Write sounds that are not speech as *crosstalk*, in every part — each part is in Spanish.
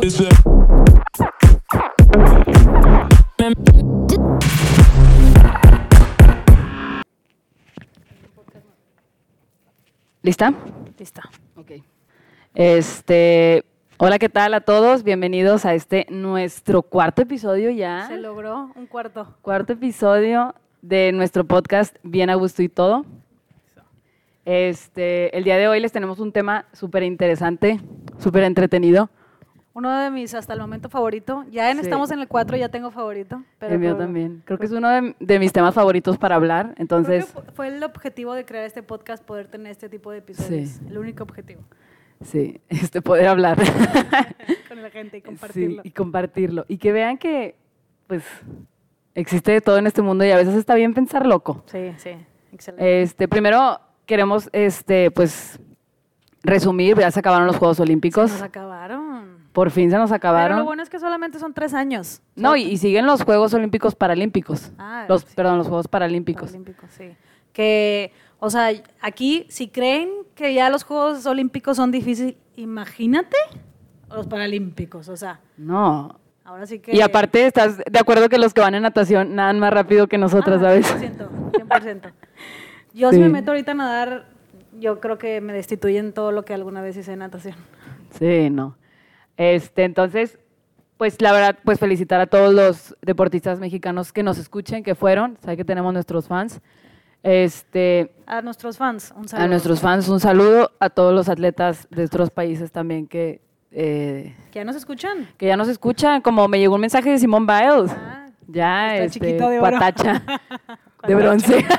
¿Lista? Lista. Ok. Este, hola, ¿qué tal a todos? Bienvenidos a este nuestro cuarto episodio ya. Se logró un cuarto. Cuarto episodio de nuestro podcast Bien a gusto y todo. Este, el día de hoy les tenemos un tema súper interesante, súper entretenido. Uno de mis hasta el momento favorito. Ya en, Sí. estamos en el 4, ya tengo favorito. Pero el mío por- también. Creo que es uno de, de mis temas favoritos para hablar. Creo que Entonces, fu- fue el objetivo de crear este podcast, poder tener este tipo de episodios. Sí. El único objetivo. sí, *laughs* este, poder hablar. *laughs* Con la gente y Sí, compartirlo. y compartirlo. Y que vean que, pues, existe de todo en este mundo y a veces está bien pensar loco. Sí, sí. Excelente. Este, primero queremos, este, pues, resumir, ya se acabaron los Juegos Olímpicos. Se nos acabaron. Por fin se nos Pero acabaron. lo bueno es que solamente son tres años. No, y, y siguen los Juegos Olímpicos Paralímpicos. Ah, los, sí. Perdón, los Juegos Paralímpicos. Olímpicos, sí. Que, o sea, aquí, si creen que ya los Juegos Olímpicos son difíciles, imagínate los Paralímpicos. O sea, No. ahora sí que. Y aparte, ¿estás de acuerdo que los que van en natación nadan más rápido que nosotras, Ah, sabes? 100%, 100%. *laughs* Yo si me meto ahorita a nadar, yo creo que me destituyen todo lo que alguna vez hice de natación. Sí, no. Este, entonces, pues la verdad, pues felicitar a todos los deportistas mexicanos que nos escuchen, que fueron, sabe que tenemos nuestros fans. Este, A nuestros fans, un saludo. a nuestros fans un saludo, a todos los atletas de otros países también que, eh, ¿Que ya nos escuchan? que ya nos escuchan, como me llegó un mensaje de Simón Biles. Ah, ya, está este, chiquito de oro. cuatacha, *laughs* de bronce. *laughs*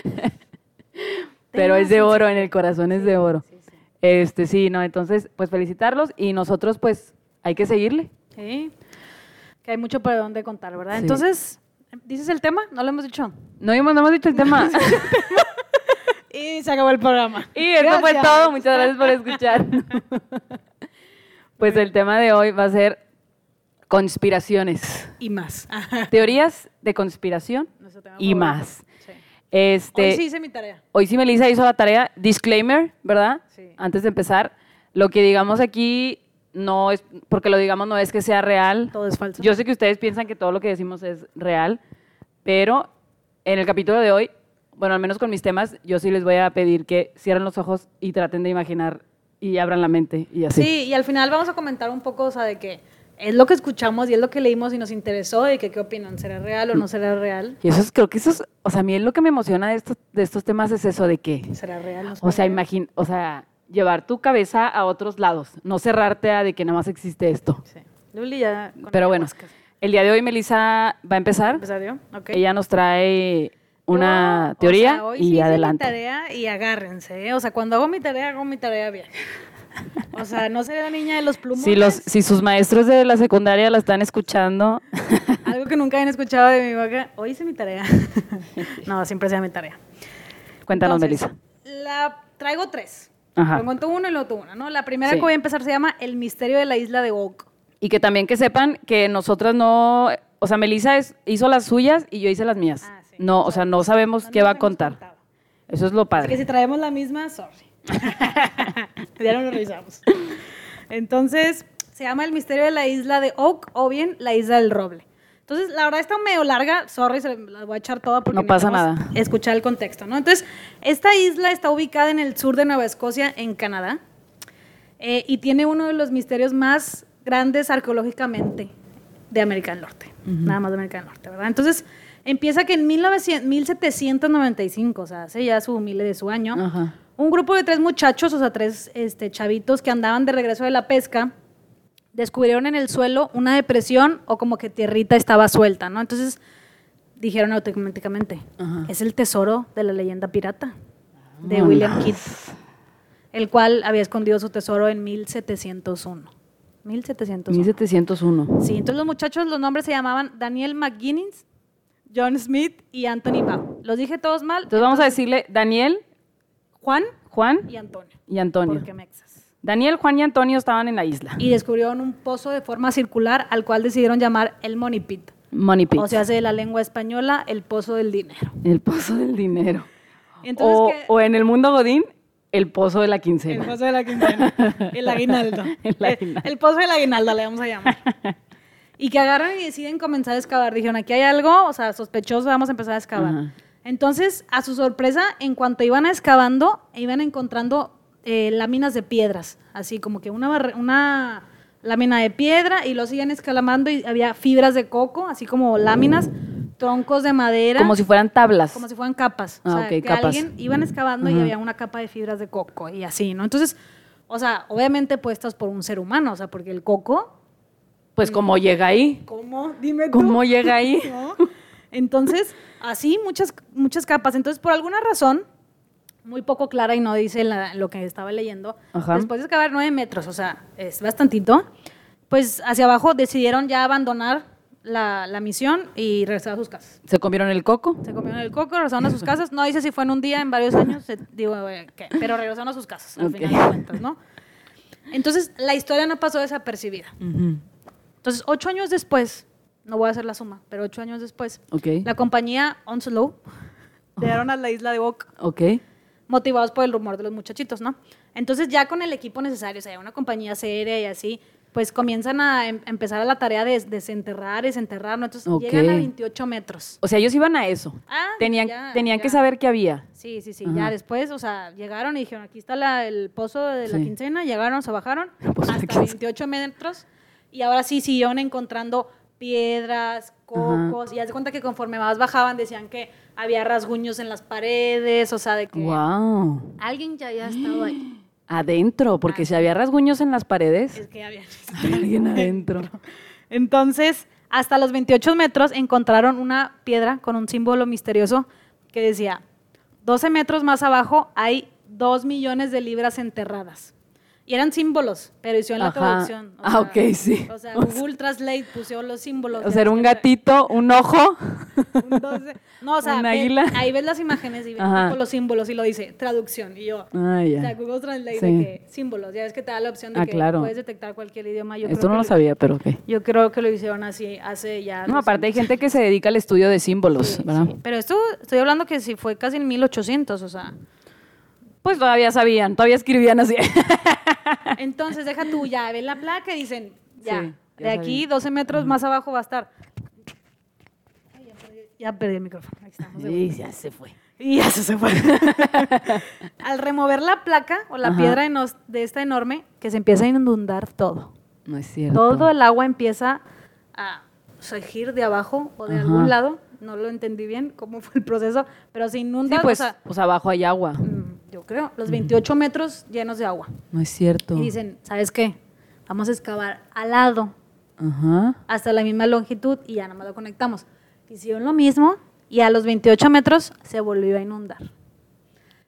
*laughs* Pero es de oro, en el corazón es de oro. sí. Este, sí, no, entonces, pues felicitarlos y nosotros, pues, hay que seguirle. Sí, que hay mucho para dónde contar, ¿verdad? Sí. Entonces, ¿dices el tema? No lo hemos dicho. No hemos, no hemos dicho el tema. *laughs* Y se acabó el programa. y eso fue todo. Muchas gracias por escuchar. *laughs* pues el tema de hoy va a ser conspiraciones. Y más. Teorías de conspiración y más. Este, Hoy sí hice mi tarea. Hoy sí Melissa hizo la tarea. Disclaimer, ¿verdad? Sí. Antes de empezar, lo que digamos aquí no es, porque lo digamos no es que sea real. Todo es falso. Yo sé que ustedes piensan que todo lo que decimos es real, pero en el capítulo de hoy, bueno, al menos con mis temas, yo sí les voy a pedir que cierren los ojos y traten de imaginar y abran la mente y así. Sí, y al final vamos a comentar un poco, o sea, de que es lo que escuchamos y es lo que leímos y nos interesó y que qué opinan, ¿será real o no será real? Y eso es, creo que eso es, o sea, a mí lo que me emociona de estos, de estos temas es eso de que, ¿Será real? ¿No o sea, imagina, o sea, llevar tu cabeza a otros lados, no cerrarte a de que nada más existe esto. Sí. Luli ya. Pero bueno, el día de hoy Melissa va a empezar. ¿Empezar yo? Ella nos trae una o teoría sea, hoy y sí adelante. mi tarea y agárrense, ¿eh? O sea, cuando hago mi tarea, hago mi tarea bien. O sea, no seré la niña de los plumones. Si, los, si sus maestros de la secundaria la están escuchando, *laughs* Algo que nunca habían escuchado de mi boca. Hoy hice mi tarea. *laughs* no, siempre sea mi tarea. cuéntanos, Melissa. La traigo tres. Ajá. Lo cuento uno y lo otro una, ¿no? La primera Sí. que voy a empezar se llama El misterio de la isla de Oak. Y que también que sepan que nosotras no, o sea, Melissa es- hizo las suyas y yo hice las mías. Ah, sí. No, o sea, no sabemos No qué va a contar. contado. Eso es lo Así que padre. si traemos la misma, sorry. *laughs* ya no lo revisamos. Entonces, se llama El misterio de la isla de Oak o bien la isla del roble. Entonces, la verdad está medio larga, sorry, se la voy a echar toda porque No pasa nada. Escuchar el contexto, ¿no? Entonces, esta isla está ubicada en el sur de Nueva Escocia, en Canadá, eh, y tiene uno de los misterios más grandes arqueológicamente de América del Norte, nada más de América del Norte, ¿verdad? Entonces, empieza que en 1900 1795, o sea, hace ya su miles de su año, Ajá. Un grupo de tres muchachos, o sea, tres este, chavitos que andaban de regreso de la pesca, descubrieron en el suelo una depresión o como que tierrita estaba suelta, ¿no? Entonces dijeron automáticamente, Ajá. es el tesoro de la leyenda pirata de. William Kidd, el cual había escondido su tesoro en 1701. 1701. 1701. Sí, entonces los muchachos, los nombres se llamaban Daniel McGuinness, John Smith y Anthony Bao. Los dije todos mal. Entonces vamos a decirle Daniel, Juan Juan y Antonio. y Antonio. Porque mexas. Daniel, Juan y Antonio estaban en la isla. Y descubrieron un pozo de forma circular al cual decidieron llamar el Money Pit. Money Pit. O sea, hace de la lengua española el pozo del dinero. el pozo del dinero. Entonces, o, en el mundo Godín, El pozo de la El quincena. pozo de la quincena. *laughs* El aguinaldo. *laughs* El El, aguinaldo. el pozo del aguinaldo le vamos a llamar. *laughs* Y que agarran y deciden comenzar a excavar. Dijeron, aquí hay algo, o sea, sospechoso, vamos a empezar a excavar. Entonces, a su sorpresa, en cuanto iban excavando, iban encontrando eh, láminas de piedras. Así como que una, una lámina de piedra y lo siguen escalamando y había fibras de coco, así como láminas, troncos de madera. Como si fueran tablas. Como si fueran capas. Ah, o sea, ok, que capas. alguien iban excavando y había una capa de fibras de coco y así, ¿no? Entonces, o sea, obviamente puestas por un ser humano, o sea, porque el coco, Pues como llega ahí. ¿cómo? Dime tú. ¿Cómo llega ahí? *laughs* ¿No? Entonces, así muchas, muchas capas. Entonces, por alguna razón, muy poco clara y no dice la- lo que estaba leyendo, Ajá. después de excavar nueve metros, o sea, es bastantito, pues hacia abajo decidieron ya abandonar la, la misión y regresar a sus casas. ¿Se comieron el coco? Se comieron el coco, regresaron a sus casas. No dice si fue en un día, en varios años, se- digo, eh, ¿qué? pero regresaron a sus casas, al Ok. final de cuentas, ¿no? Entonces, la historia no pasó desapercibida. Ujú. Entonces, ocho años después, no voy a hacer la suma, pero ocho años después, Ok. la compañía Onslow llegaron a la isla de Bok Ok. motivados por el rumor de los muchachitos, ¿no? Entonces, ya con el equipo necesario, o sea, una compañía seria y así, pues comienzan a em- empezar a la tarea de desenterrar, desenterrar, ¿no? Entonces, llegan a 28 metros. O sea, ellos iban a eso. Ah, tenían ya, tenían que saber qué había. Sí, sí, sí. Ajá. Ya después, o sea, llegaron y dijeron, aquí está la- el pozo de la Sí. quincena, llegaron, se bajaron *laughs* hasta quincena. 28 metros y ahora sí siguieron encontrando piedras, cocos, y haz de cuenta que conforme más bajaban decían que había rasguños en las paredes, o sea, de que Wow. alguien ya había estado ahí. *gasps* Adentro, porque si había rasguños en las paredes, Es que había. había *laughs* alguien adentro. *laughs* Entonces, hasta los 28 metros encontraron una piedra con un símbolo misterioso que decía, 12 metros más abajo hay 2 millones de libras enterradas. Y eran símbolos, pero hicieron la Ajá. traducción. o Ah, sea, ok, sí. O sea, *laughs* Google Translate puso los símbolos. O sea, era un que- gatito, un ojo. *laughs* un 12. No, o sea, Un ve- águila. ahí ves las imágenes y ves los símbolos y lo dice, traducción. Y yo, Ah, o sea. Google Translate Sí. de que símbolos. Ya ves que te da la opción de Ah, que claro. puedes detectar cualquier idioma. Yo Esto creo no que lo sabía, pero ok. Yo creo que lo hicieron así hace ya. No, aparte hay gente que se dedica al estudio de símbolos, Sí, ¿verdad? sí. Pero esto, estoy hablando que si fue casi en 1800, o sea. Pues todavía sabían, todavía escribían así. *laughs* Entonces, deja tú, ya, ven la placa y dicen, ya, Sí, ya de aquí sabía. 12 metros más abajo va a estar. Ay, ya, perdí, ya perdí el micrófono. Ahí estamos. Y ya se fue. Y ya se, fue. *laughs* Al remover la placa o la Ajá. piedra de esta enorme, que se empieza a inundar todo. No es cierto. Todo el agua empieza a surgir de abajo o de Ajá. algún lado. No lo entendí bien cómo fue el proceso, pero se inunda. Sí, pues, o sea, pues abajo hay agua. Yo creo, los 28 metros llenos de agua. No es cierto. Y dicen, ¿sabes qué? Vamos a excavar al lado Ajá. hasta la misma longitud y ya nada más lo conectamos. Hicieron lo mismo y a los 28 metros se volvió a inundar.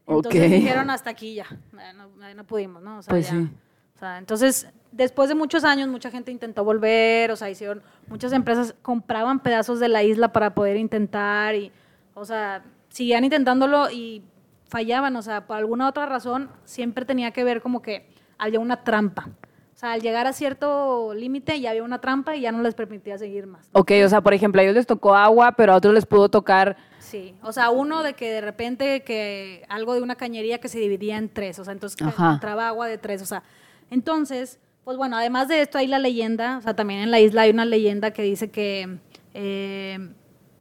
Entonces Ok. dijeron hasta aquí ya, no, no pudimos, ¿no? O sea, Pues ya. sí. O sea, entonces, después de muchos años, mucha gente intentó volver, o sea, hicieron, muchas empresas compraban pedazos de la isla para poder intentar y, o sea, seguían intentándolo y fallaban, o sea, por alguna otra razón, siempre tenía que ver como que había una trampa. O sea, al llegar a cierto límite ya había una trampa y ya no les permitía seguir más. Ok, o sea, por ejemplo, a ellos les tocó agua, pero a otros les pudo tocar. Sí, o sea, uno de que de repente que algo de una cañería que se dividía en tres, o sea, entonces Ajá. entraba agua de tres, o sea, entonces, pues bueno, además de esto hay la leyenda, o sea, también en la isla hay una leyenda que dice que eh,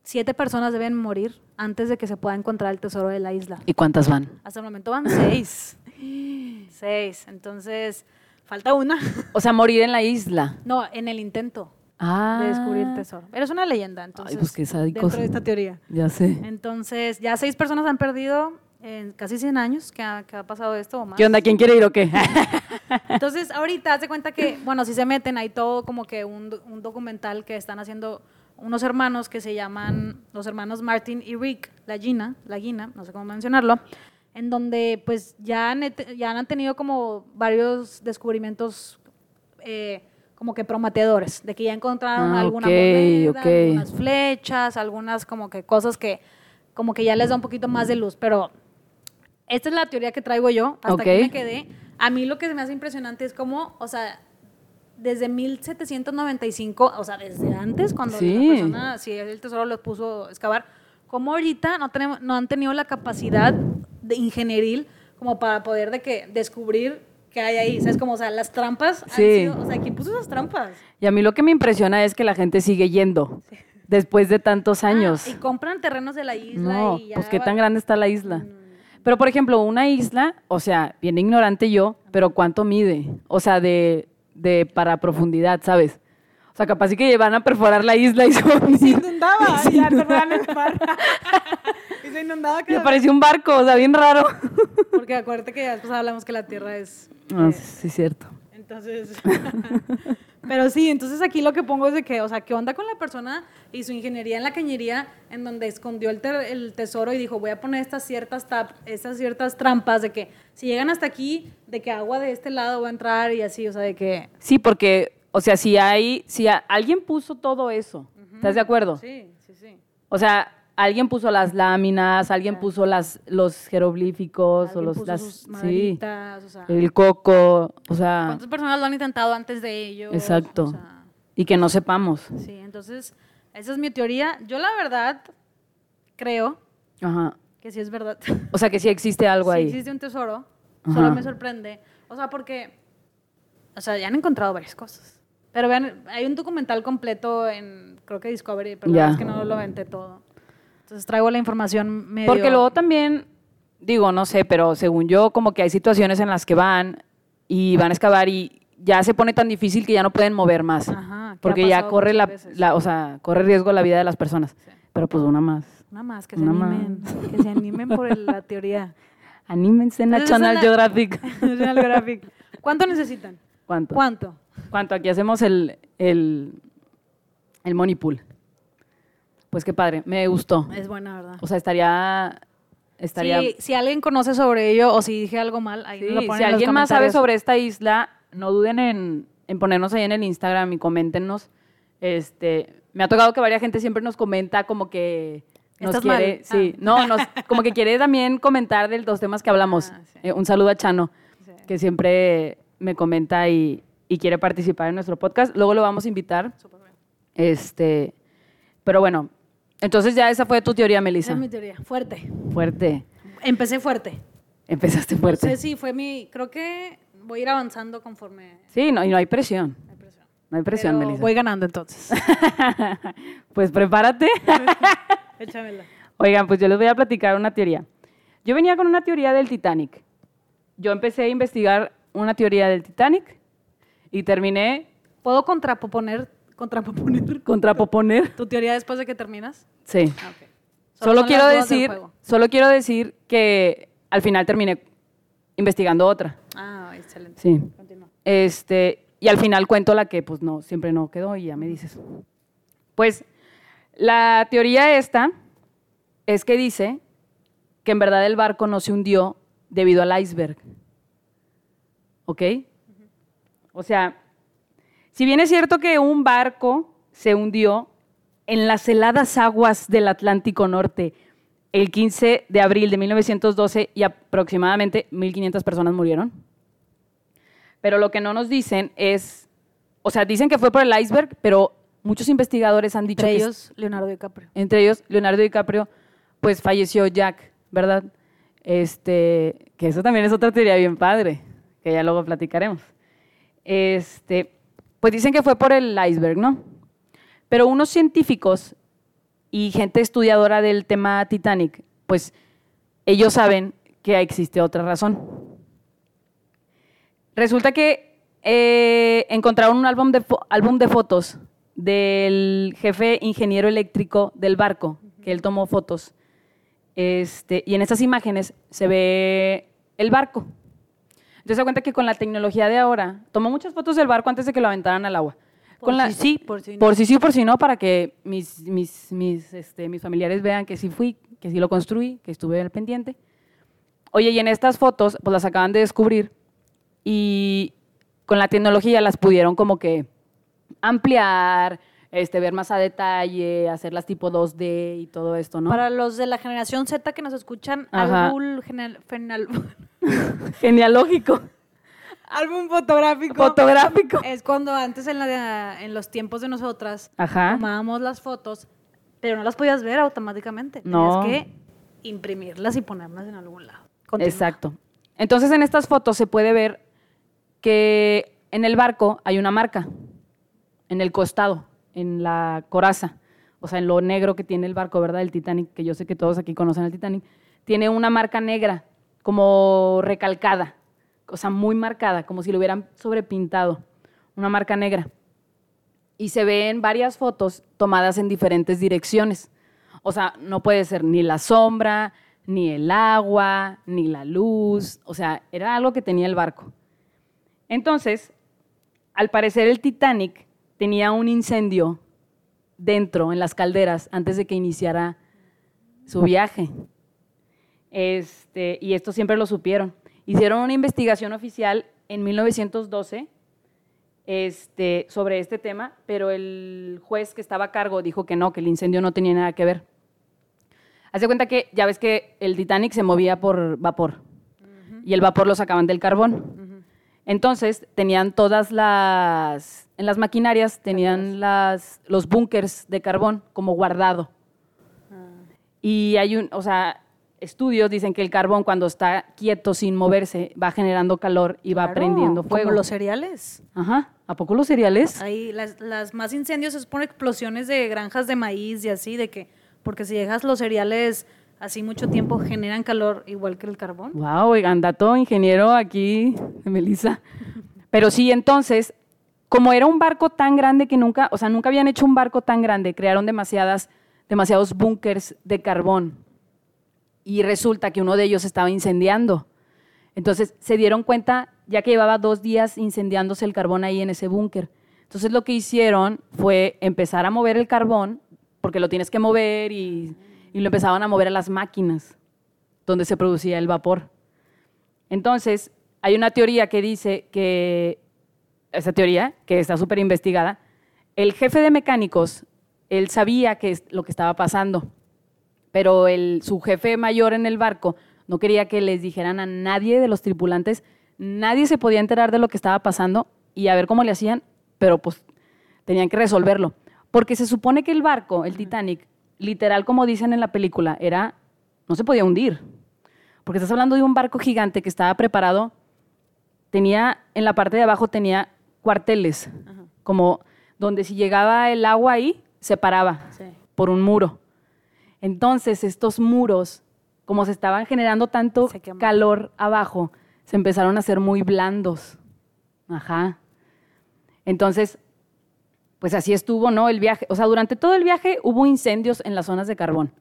siete personas deben morir antes de que se pueda encontrar el tesoro de la isla. ¿Y cuántas van? Hasta el momento van seis. *gasps* seis, entonces, falta una. O sea, morir en la isla. no, en el intento Ah. de descubrir el tesoro. Pero es una leyenda, entonces, pues qué dentro de esta teoría. Ya sé. Entonces, ya seis personas han perdido en casi 100 años que ha, que ha pasado esto o más. ¿Qué onda? ¿Quién quiere ir o qué? *laughs* Entonces, *laughs* ahorita haz de cuenta que, bueno, si se meten, hay todo como que un documental que están haciendo unos hermanos que se llaman los hermanos Martin y Rick, la Gina, la Gina, no sé cómo mencionarlo, en donde pues ya han, ya han tenido como varios descubrimientos eh, como que prometedores, de que ya encontraron Ah, alguna ok, moneda, ok. algunas flechas, algunas como que cosas que como que ya les da un poquito más de luz, pero esta es la teoría que traigo yo, hasta Ok. aquí me quedé. A mí lo que se me hace impresionante es cómo, o sea, desde 1795, o sea, desde antes, cuando Sí. la persona, si el tesoro lo puso a excavar, como ahorita no, tenemos, no han tenido la capacidad de ingenieril como para poder de que descubrir qué hay ahí. ¿Sabes? Como, o sea, las trampas han Sí. sido, o sea, ¿quién puso esas trampas? Y a mí lo que me impresiona es que la gente sigue yendo después de tantos años. Ah, y compran terrenos de la isla No, y ya pues qué va- tan grande está la isla. Pero, por ejemplo, una isla, o sea, bien ignorante yo, pero ¿cuánto mide? O sea, de, de para profundidad, ¿sabes? O sea, capaz sí que van a perforar la isla y se Se inundaba, *laughs* ya el mar. *laughs* y se inundaba Y que parecía un barco, o sea, bien raro. Porque acuérdate que ya después hablamos que la Tierra es... Ah, eh, sí, es cierto. Entonces, *laughs* pero sí, entonces aquí lo que pongo es de que, o sea, ¿qué onda con la persona y su ingeniería en la cañería en donde escondió el, ter- el tesoro y dijo, voy a poner estas ciertas, tap- estas ciertas trampas de que si llegan hasta aquí, de que agua de este lado va a entrar y así, o sea, de que... Sí, porque, o sea, si hay, si alguien puso todo eso, ¿estás de acuerdo? Sí, sí, sí. O sea, alguien puso las láminas, alguien puso las, los jeroglíficos o los, puso las, sus sí, maderitas, o sea, el coco, o sea, ¿cuántas personas lo han intentado antes de ellos? Exacto. O sea, y que no sepamos. sí, entonces, esa es mi teoría. Yo la verdad creo Ajá. que sí es verdad. O sea, que sí existe algo sí ahí. existe un tesoro, Ajá. solo me sorprende. O sea, porque, o sea, ya han encontrado varias cosas. Pero vean, hay un documental completo en, creo que Discovery, pero la Ya. verdad es que no lo aventé todo. Entonces traigo la información medio... Porque luego también, digo, no sé, pero según yo, como que hay situaciones en las que van y van a excavar y ya se pone tan difícil que ya no pueden mover más. Ajá, que porque ya corre la, o sea, corre riesgo la vida de las personas. Sí. Pero pues una más. Una más, que se animen, *laughs* que se animen por la teoría. Anímense Entonces, National Geographic. National Geographic. ¿Cuánto necesitan? ¿Cuánto? ¿Cuánto? ¿Cuánto? Aquí hacemos el, el, el money pool. Pues qué padre, me gustó. Es buena, ¿verdad? O sea, estaría... estaría Si, si alguien conoce sobre ello o si dije algo mal, ahí Sí, lo ponen si en los alguien más sabe sobre esta isla, no duden en, en ponernos ahí en el Instagram y coméntenos. Este, me ha tocado que varias gente siempre nos comenta como que nos Estás quiere, mal. sí, Ah. no, nos, como que quiere también comentar de los temas que hablamos. Ah, sí. Eh, un saludo a Chano, Sí. que siempre me comenta y, y quiere participar en nuestro podcast. Luego lo vamos a invitar. Súper bien. Este, pero bueno, entonces ya esa fue tu teoría, Esa Melissa. es mi teoría. Fuerte. Fuerte. Empecé fuerte. Empezaste No fuerte. sé si fue mi... Creo que voy a ir avanzando conforme... Sí, no, y no hay presión. hay presión. No hay presión, Pero Melissa. Voy ganando entonces. *laughs* pues prepárate. *laughs* Échamela. Oigan, pues yo les voy a platicar una teoría. Yo venía con una teoría del Titanic. Yo empecé a investigar una teoría del Titanic y terminé ¿Puedo contraponer, contraponer *laughs* contraponer. tu teoría después de que terminas? Sí. Ah. Solo quiero decir, solo quiero decir que al final terminé investigando otra. Ah, excelente. Sí. Continúa. Este, y al final cuento la que pues no, siempre no quedó y ya me dices. Pues la teoría esta es que dice que en verdad el barco no se hundió debido al iceberg. ¿Ok? O sea, si bien es cierto que un barco se hundió en las heladas aguas del Atlántico Norte el 15 de abril de 1912 y aproximadamente 1.500 personas murieron, pero lo que no nos dicen es, o sea, dicen que fue por el iceberg, pero muchos investigadores han dicho Entre que ellos, Leonardo DiCaprio. entre ellos Leonardo DiCaprio, pues falleció Jack, ¿verdad? Este, que eso también es otra teoría bien padre, que ya luego platicaremos. Este, pues dicen que fue por el iceberg, ¿no? Pero unos científicos y gente estudiadora del tema Titanic, pues ellos saben que existe otra razón. Resulta que eh, encontraron un álbum de, fotos del jefe ingeniero eléctrico del barco, que él tomó fotos. Este, y en esas imágenes se ve el barco. Entonces se cuenta que con la tecnología de ahora, tomó muchas fotos del barco antes de que lo aventaran al agua. Por Con la- si sí, por si no. Por si sí, por si no, para que mis, mis, mis, este, mis familiares vean que sí fui, que sí lo construí, que estuve al pendiente. Oye, y en estas fotos, pues las acaban de descubrir y con la tecnología las pudieron como que ampliar, este, ver más a detalle, hacerlas tipo 2D y todo esto, ¿no? Para los de la generación Z que nos escuchan, Ajá. álbum, genal- fenal- *laughs* *laughs* Genealógico, álbum fotográfico. fotográfico. es cuando antes en, la- en los tiempos de nosotras Ajá. tomábamos las fotos, pero no las podías ver automáticamente. No. Tenías que imprimirlas y ponerlas en algún lado. Continúa. Exacto. Entonces en estas fotos se puede ver que en el barco hay una marca, en el costado, en la coraza, o sea, en lo negro que tiene el barco, ¿verdad? El Titanic, que yo sé que todos aquí conocen el Titanic, tiene una marca negra, como recalcada, o sea, muy marcada, como si lo hubieran sobrepintado, una marca negra. Y se ven varias fotos tomadas en diferentes direcciones. O sea, no puede ser ni la sombra, ni el agua, ni la luz. O sea, era algo que tenía el barco. Entonces, al parecer el Titanic tenía un incendio dentro, en las calderas, antes de que iniciara su viaje. Este, y esto siempre lo supieron. Hicieron una investigación oficial en 1912 este, sobre este tema, pero el juez que estaba a cargo dijo que no, que el incendio no tenía nada que ver. Haz de cuenta que ya ves que el Titanic se movía por vapor y el vapor lo sacaban del carbón. Entonces tenían todas las, en las maquinarias tenían las, los búnkers de carbón como guardado. Ah. Y hay un, o sea, estudios dicen que el carbón cuando está quieto sin moverse va generando calor y va prendiendo fuego. Como los cereales. Ajá. ¿A poco los cereales? Ahí las, las más incendios es por explosiones de granjas de maíz y así, de que, porque si dejas los cereales así mucho tiempo generan calor igual que el carbón. Wow, oigan, dato ingeniero aquí, Melissa. Pero sí, entonces, como era un barco tan grande que nunca, o sea, nunca habían hecho un barco tan grande, crearon demasiadas, demasiados búnkers de carbón y resulta que uno de ellos estaba incendiando. Entonces se dieron cuenta, ya que llevaba dos días incendiándose el carbón ahí en ese búnker. Entonces lo que hicieron fue empezar a mover el carbón, porque lo tienes que mover y, lo empezaban a mover a las máquinas donde se producía el vapor. Entonces hay una teoría que dice que, esa teoría, que está súper investigada, el jefe de mecánicos, él sabía que lo que estaba pasando pero el, su jefe mayor en el barco no quería que les dijeran a nadie de los tripulantes, nadie se podía enterar de lo que estaba pasando y a ver cómo le hacían, pero pues tenían que resolverlo. Porque se supone que el barco, el Titanic, literal como dicen en la película, era, no se podía hundir. Porque estás hablando de un barco gigante que estaba preparado, tenía, en la parte de abajo tenía cuarteles, como donde si llegaba el agua ahí, se paraba por un muro. Entonces, estos muros, como se estaban generando tanto calor abajo, se empezaron a hacer muy blandos. Ajá. Entonces, pues así estuvo, ¿no? El viaje. O sea, durante todo el viaje hubo incendios en las zonas de carbón.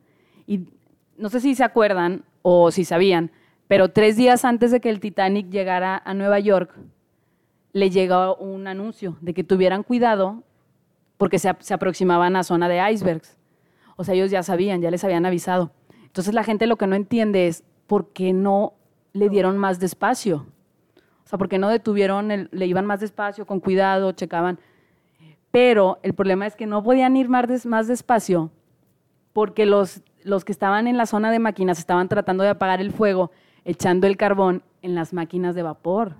Y no sé si se acuerdan o si sabían, pero tres días antes de que el Titanic llegara a Nueva York, le llegó un anuncio de que tuvieran cuidado porque se, se aproximaban a zona de icebergs. O sea, ellos ya sabían, ya les habían avisado. Entonces la gente lo que no entiende es por qué no le dieron más despacio. O sea, por qué no detuvieron, le iban más despacio, con cuidado, checaban. Pero el problema es que no podían ir más, más despacio porque los, los que estaban en la zona de máquinas estaban tratando de apagar el fuego, echando el carbón en las máquinas de vapor.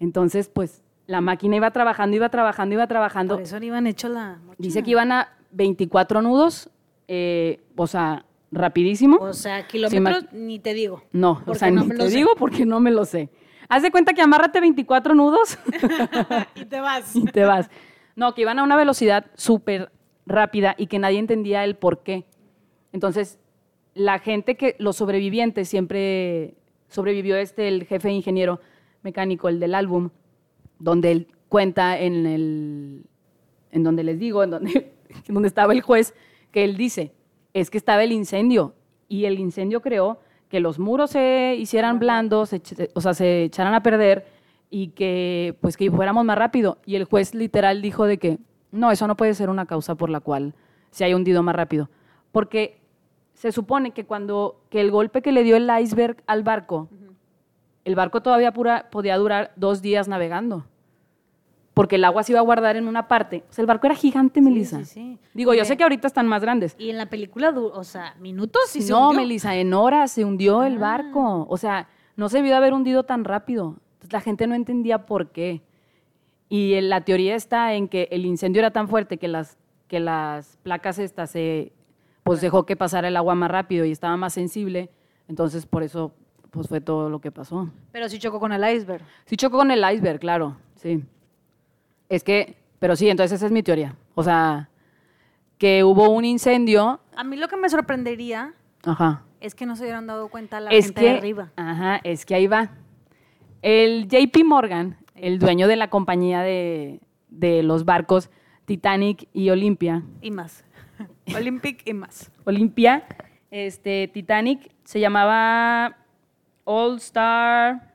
Entonces, pues la máquina iba trabajando, iba trabajando, iba trabajando. Por eso iban hecho la. Dice que iban a 24 nudos eh, o sea, rapidísimo. O sea, kilómetros ni te digo. No, o sea, ni te digo porque no me lo sé. Haz de cuenta que amárrate 24 nudos. *laughs* y te vas. y te vas. No, que iban a una velocidad súper rápida y que nadie entendía el por qué. Entonces, la gente que, los sobrevivientes, siempre sobrevivió este, el jefe ingeniero mecánico, el del álbum, donde él cuenta en el, en donde les digo, en donde, *laughs* en donde estaba el juez, que él dice, es que estaba el incendio y el incendio creó que los muros se hicieran blandos, o sea, se echaran a perder y que pues que fuéramos más rápido. Y el juez literal dijo de que no, eso no puede ser una causa por la cual se haya hundido más rápido. Porque se supone que cuando que el golpe que le dio el iceberg al barco, el barco todavía pura, podía durar dos días navegando porque el agua se iba a guardar en una parte. O sea, el barco era gigante, Melissa. Sí, sí, Digo, yo sé que ahorita están más grandes. Y en la película, o sea, minutos y se No, Melissa, en horas se hundió el ah. barco. O sea, no se debió haber hundido tan rápido. Entonces la gente no entendía por qué. Y la teoría está en que el incendio era tan fuerte que las, que las placas estas se, pues dejó que pasara el agua más rápido y estaba más sensible. Entonces, por eso pues fue todo lo que pasó. Pero sí chocó con el iceberg. Sí chocó con el iceberg, claro, sí. Es que, pero sí, entonces esa es mi teoría. O sea, que hubo un incendio, A mí lo que me sorprendería ajá. es que no se hubieran dado cuenta la es gente que, de arriba. Ajá, es que ahí va. El JP Morgan, el dueño de la compañía de, de los barcos Titanic y Olympia, Y más. *laughs* Olympic y más. Olympia, este, Titanic se llamaba All Star,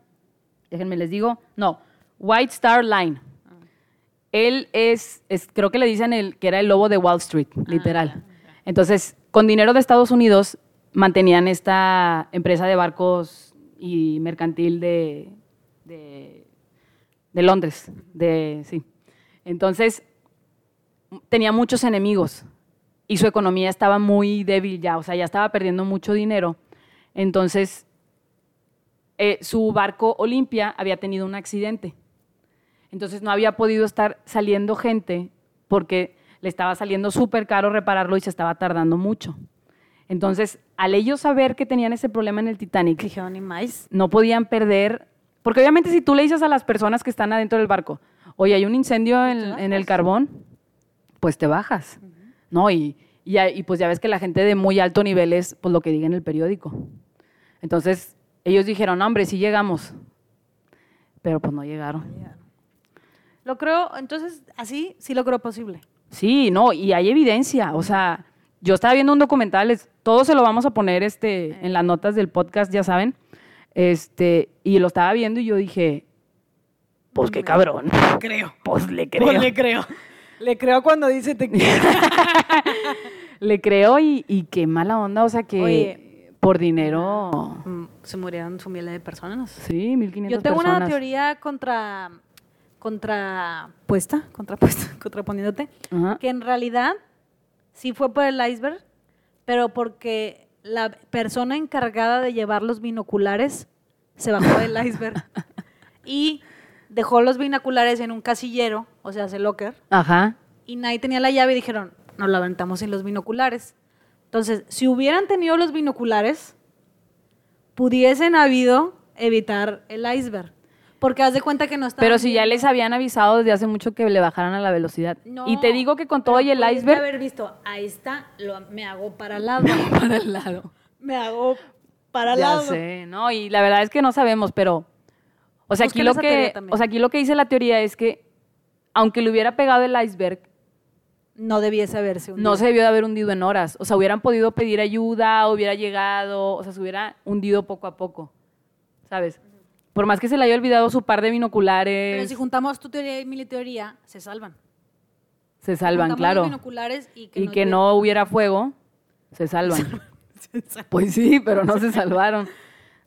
déjenme les digo, no, White Star Line. Él es, es- creo que le dicen el, que era el lobo de Wall Street, literal. Entonces, con dinero de Estados Unidos mantenían esta empresa de barcos y mercantil de, de, de Londres, de, sí. Entonces, tenía muchos enemigos y su economía estaba muy débil ya, o sea, ya estaba perdiendo mucho dinero. Entonces, eh, su barco Olimpia había tenido un accidente. Entonces no había podido estar saliendo gente porque le estaba saliendo súper caro repararlo y se estaba tardando mucho. Entonces, al ellos saber que tenían ese problema en el Titanic, Dijeron, y más. no podían perder, porque obviamente si tú le dices a las personas que están adentro del barco, oye, hay un incendio en, en el carbón, pues te bajas, ¿no? Y, y pues ya ves que la gente de muy alto nivel es pues, lo que diga en el periódico. Entonces, ellos dijeron, "No, hombre, sí llegamos, pero pues no llegaron. Lo creo, entonces, así sí lo creo posible. Sí, no, y hay evidencia. O sea, yo estaba viendo un documental, es- todo se lo vamos a poner este, en las notas del podcast, ya saben. Este, y lo estaba viendo y yo dije, pues qué cabrón. Creo. Pues le creo. Pues le creo. Le creo cuando dice te quiero. *laughs* Le creo y, y qué mala onda. O sea que Oye. por dinero. Mm, Se murieron su miles de personas. Sí, 1500 Yo tengo personas. una teoría contra contrapuesta, contrapuesta, *laughs* contraponiéndote, Ajá. que en realidad sí fue por el iceberg, pero porque la persona encargada de llevar los binoculares se bajó del *laughs* iceberg y dejó los binoculares en un casillero, o sea, ese locker, Ajá. y nadie tenía la llave y dijeron, nos la aventamos sin los binoculares. Entonces, si hubieran tenido los binoculares, pudiesen habido evitar el iceberg. Porque haz de cuenta que no estaban Pero si ya les habían avisado desde hace mucho que le bajaran a la velocidad. No, y te digo que con todo y el iceberg. haber visto, ahí está, lo- me hago para al lado. *laughs* Para el lado. me hago para Ya lado. sé, no, y la verdad es que no sabemos, pero o sea, aquí lo que o sea, aquí lo que dice la teoría es que aunque le hubiera pegado el iceberg, No debiese haberse hundido. no se debió de haber hundido en horas, o sea, hubieran podido pedir ayuda, hubiera llegado, o sea, se hubiera hundido poco a poco. ¿Sabes? Por más que se le haya olvidado su par de binoculares, Pero si juntamos tu teoría y mi teoría, se salvan. se salvan, claro. binoculares y que, y no que tuviera- no hubiera fuego, *laughs* se salvan. Pues sí, pero no se salvaron.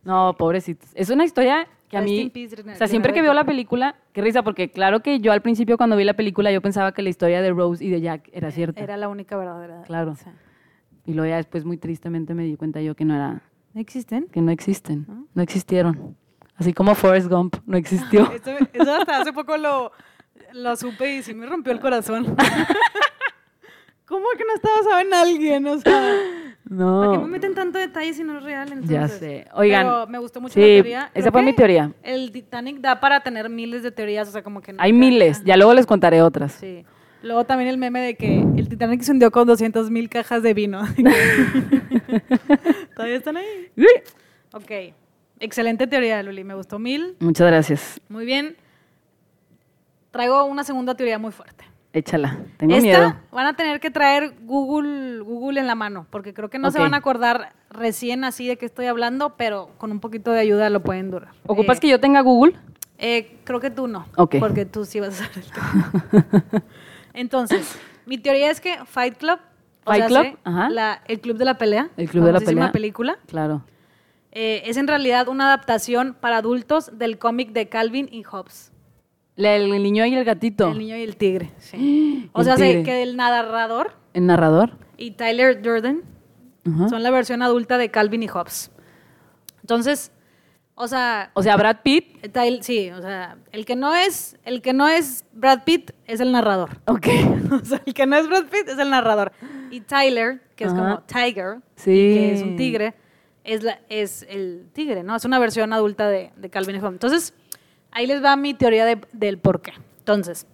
No, pobrecitos. Es una historia que a mí, o sea, siempre que veo la película, qué risa, porque claro que yo al principio cuando vi la película yo pensaba que la historia de Rose y de Jack era cierta. Era la única verdadera. Claro. Y luego ya después muy tristemente me di cuenta yo que no era, ¿No existen? que no existen, no existieron. Así como Forrest Gump no existió. *laughs* Eso, eso hasta hace poco lo, lo supe y sí me rompió el corazón. *laughs* ¿Cómo que no estaba basado en alguien? O sea, ¿por qué me No. meten tanto detalle si no es real? Entonces? Ya sé. Oigan, Pero me gustó mucho sí, la teoría. esa Creo fue mi teoría. El Titanic da para tener miles de teorías, o sea, como que... Hay nunca- miles, ya luego les contaré otras. Sí. Luego también el meme de que el Titanic se hundió con 200 mil cajas de vino. *laughs* ¿Todavía están ahí? Uy. Ok. Excelente teoría, Luli. Me gustó mil. Muchas gracias. Muy bien. Traigo una segunda teoría muy fuerte. Échala. Tengo Esta miedo. van a tener que traer Google, Google en la mano, porque creo que no se Ok. van a acordar recién así de qué estoy hablando, pero con un poquito de ayuda lo pueden durar. ¿Ocupas Eh, que yo tenga Google? eh, creo que tú no, Ok. porque tú sí vas a saber. *laughs* Entonces, mi teoría es que Fight Club, o Fight sea, Club, ajá. la- el club de la pelea, El Club de la Pelea. película, Claro. Eh, es en realidad una adaptación para adultos del cómic de Calvin y Hobbes, El, niño y el gatito. El niño y el tigre. sí. *gasps* O El sea, tigre. que el narrador El narrador. y Tyler Durden son la versión adulta de Calvin y Hobbes. Entonces, o sea, O sea, Brad Pitt. Tyl- sí, o sea, el que no es, el que no es Brad Pitt es el narrador. Ok. *laughs* O sea, el que no es Brad Pitt es el narrador. Y Tyler, que es como Tiger, Sí. que es un tigre, es, la, es el tigre, ¿no? Es una versión adulta de, de Calvin y Hobbes. Entonces, ahí les va mi teoría de- del por qué. Entonces,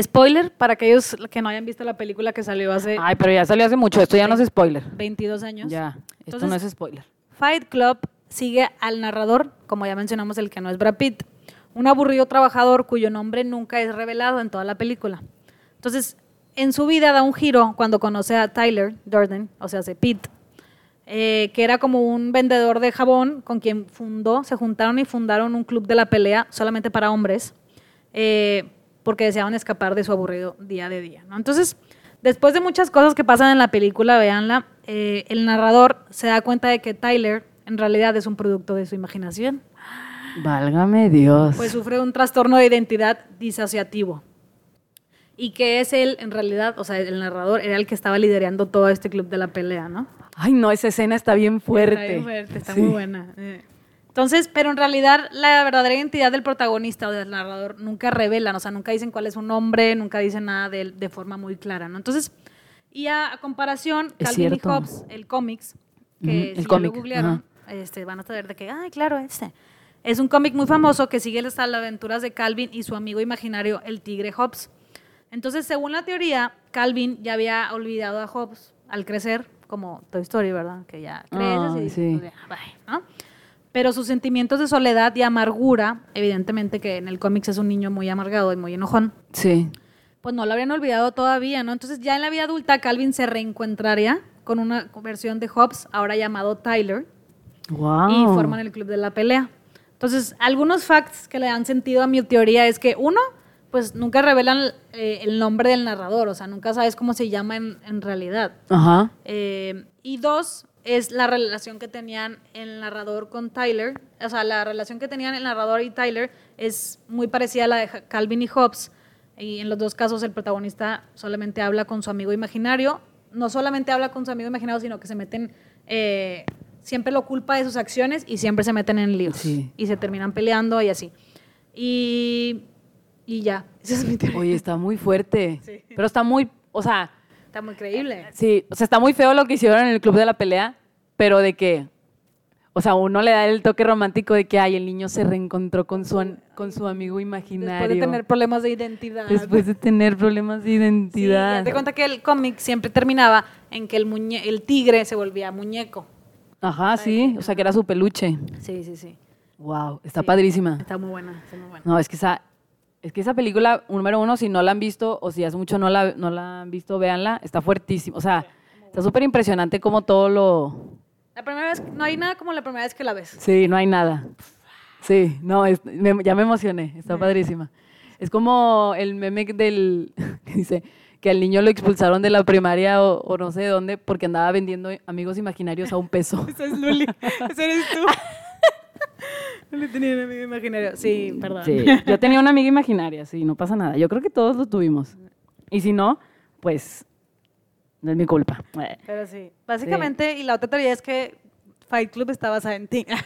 spoiler para aquellos que no hayan visto la película que salió hace Ay, pero ya salió hace mucho. Esto ya no es spoiler. 22 años. Ya, esto Entonces- no es spoiler. Fight Club sigue al narrador, como ya mencionamos, el que no es Brad Pitt, un aburrido trabajador cuyo nombre nunca es revelado en toda la película. Entonces, en su vida da un giro cuando conoce a Tyler Durden, o sea, hace Pitt, eh, que era como un vendedor de jabón con quien fundó, se juntaron y fundaron un club de la pelea solamente para hombres, eh, porque deseaban escapar de su aburrido día de día. ¿no? Entonces, después de muchas cosas que pasan en la película, véanla, eh, el narrador se da cuenta de que Tyler en realidad es un producto de su imaginación, Válgame Dios. pues sufre un trastorno de identidad disociativo. Y que es él, en realidad, o sea, el narrador era el que estaba liderando todo este club de la pelea, ¿no? Ay, no, esa escena está bien fuerte. Está bien fuerte, está Sí. muy buena. Entonces, pero en realidad la verdadera identidad del protagonista o del narrador nunca revelan, o sea, nunca dicen cuál es su nombre, nunca dicen nada de él de forma muy clara, ¿no? Entonces, y a, a comparación, Es Calvin y. Hobbes, el cómics, que si cómic, lo googlearon, este, van a saber de que, ay, claro, este. Es un cómic muy famoso que sigue las aventuras de Calvin y su amigo imaginario, el tigre Hobbes. Entonces, según la teoría, Calvin ya había olvidado a Hobbes al crecer, como Toy Story, ¿verdad? Que ya creces y Ay, dices, sí. pues, ya, bye, ¿no? Pero sus sentimientos de soledad y amargura, evidentemente que en el cómic es un niño muy amargado y muy enojón, Sí. pues no lo habrían olvidado todavía, ¿no? Entonces ya en la vida adulta Calvin se reencontraría con una versión de Hobbes, ahora llamado Tyler, Wow. y forman el club de la pelea. Entonces, algunos facts que le dan sentido a mi teoría es que, uno, pues nunca revelan eh, el nombre del narrador, o sea, nunca sabes cómo se llama en, en realidad. Ajá. Eh, y dos, es la relación que tenían el narrador con Tyler. O sea, la relación que tenían el narrador y Tyler es muy parecida a la de Calvin y Hobbes. Y en los dos casos el protagonista solamente habla con su amigo imaginario. No solamente habla con su amigo imaginario, sino que se meten... eh, siempre lo culpa de sus acciones y siempre se meten en líos. Sí. Y se terminan peleando y así. Y, y ya. *laughs* Esa es mi teoría. Oye, está muy fuerte. Sí. Pero está muy, o sea, Está muy creíble. sí, o sea, está muy feo lo que hicieron en el club de la pelea, pero de que, o sea, uno le da el toque romántico de que, ay, el niño se reencontró con su, con su amigo imaginario. Después de tener problemas de identidad. Después de tener problemas de Sí, identidad. te cuenta que el cómic siempre terminaba en que el, muñe el tigre se volvía muñeco. Ajá, sí, o sea, que era su peluche. Sí, sí, sí. Wow, está Sí. padrísima. Está muy buena, está muy buena. No, es que esa, es que esa película, número uno, si no la han visto o si hace mucho no la, no la han visto, véanla, está fuertísima. O sea, está súper impresionante como todo lo... La primera vez, no hay nada como la primera vez que la ves. Sí, no hay nada. Sí, no, es- me- ya me emocioné, está padrísima. Es como el meme del *laughs* que dice que al niño lo expulsaron de la primaria o, o no sé de dónde porque andaba vendiendo amigos imaginarios a un peso. *laughs* Esa es Luli, ese eres tú. *laughs* *laughs* Luli tenía un amigo imaginario. Sí, perdón. Sí, yo tenía una amiga imaginaria, sí, no pasa nada. Yo creo que todos lo tuvimos. Y si no, pues no es mi culpa. Pero sí. Básicamente, y la otra teoría es que Fight Club está basada en ti. *laughs*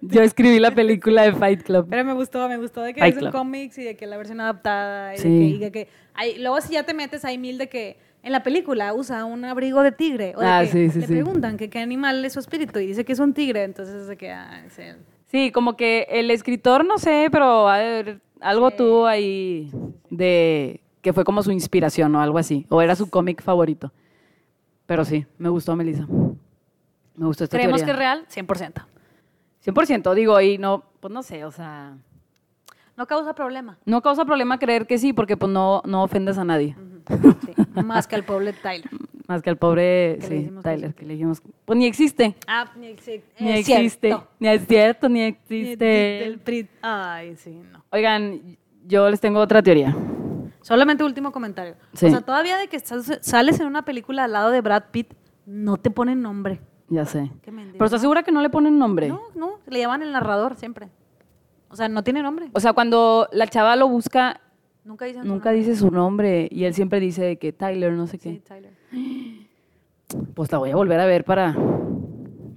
Yo escribí la película de Fight Club. Pero me gustó, me gustó de que es un cómics y de que la versión adaptada y Sí. de que, y de que hay, luego si ya te metes hay mil de que en la película usa un abrigo de tigre o de Ah, que sí, sí, le sí. preguntan que qué animal es su espíritu y dice que es un tigre, entonces de que ah, es él. Sí, como que el escritor, no sé, pero haber- algo tuvo ahí de que fue como su inspiración o algo así. O era su cómic favorito. Pero sí, me gustó, Melissa. Me gustó esta ¿Creemos que es teoría. real? 100%. 100%, digo, y no, pues no sé, o sea, No causa problema. no causa problema creer que sí, porque pues no, no ofendes a nadie. Sí, más que al pobre Tyler. Más que al pobre, Que le sí, dijimos que Tyler, que le dijimos, pues ni existe. Ah, ni, exi- Ni es existe. cierto. Ni es cierto, ni Ni existe. Ay, sí, no. Oigan, yo les tengo otra teoría. Solamente último comentario. Sí. O sea, todavía de que sales en una película al lado de Brad Pitt, no te ponen nombre. Ya sé. Pero ¿estás segura que no le ponen nombre? No, no, le llaman el narrador siempre. O sea, no tiene nombre. O sea, cuando la chava lo busca, Nunca su nombre. dice su nombre y él siempre dice que Tyler, no sé qué. Sí, Tyler. Pues la voy a volver a ver para,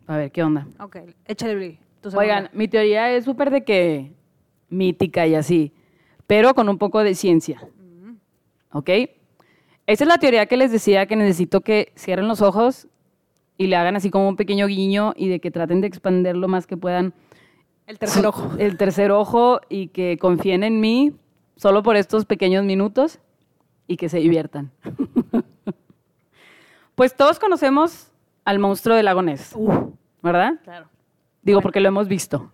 para ver qué onda. Ok, échale brillo. Oigan, mi teoría es súper de que mítica y así, pero con un poco de ciencia. ¿Ok? Esa es la teoría que les decía que necesito que cierren los ojos y le hagan así como un pequeño guiño y de que traten de expandir lo más que puedan El tercer ojo. el tercer ojo y que confíen en mí solo por estos pequeños minutos y que se diviertan. *laughs* pues todos conocemos al monstruo del lago Ness, Uh, ¿verdad? claro. Digo, porque lo hemos visto.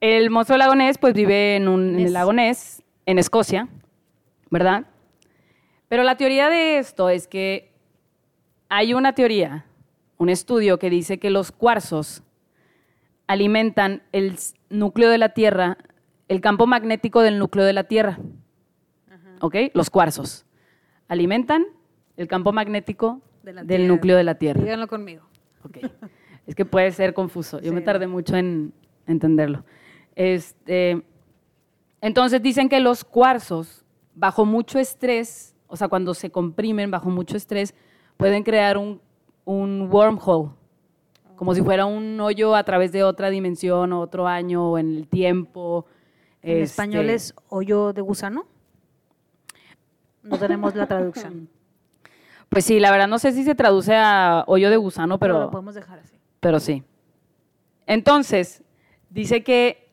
el monstruo del lago Ness, pues vive en, un, en Ness. el lago Ness, en Escocia, ¿verdad? Pero la teoría de esto es que hay una teoría, un estudio que dice que los cuarzos alimentan el núcleo de la Tierra, el campo magnético del núcleo de la Tierra. ¿Ok? Los cuarzos alimentan el campo magnético De del Tierra. núcleo de la Tierra. Díganlo conmigo. Ok. Es que puede ser confuso. Yo me Sí. tardé mucho en entenderlo. Este, entonces dicen que los cuarzos, bajo mucho estrés, o sea, cuando se comprimen bajo mucho estrés, pueden crear un, un wormhole, como si fuera un hoyo a través de otra dimensión o otro año o en el tiempo. En Este, español es hoyo de gusano. No tenemos la traducción. *laughs* Pues sí, la verdad no sé si se traduce a hoyo de gusano, pero pero... lo podemos dejar así. pero sí. Entonces, dice que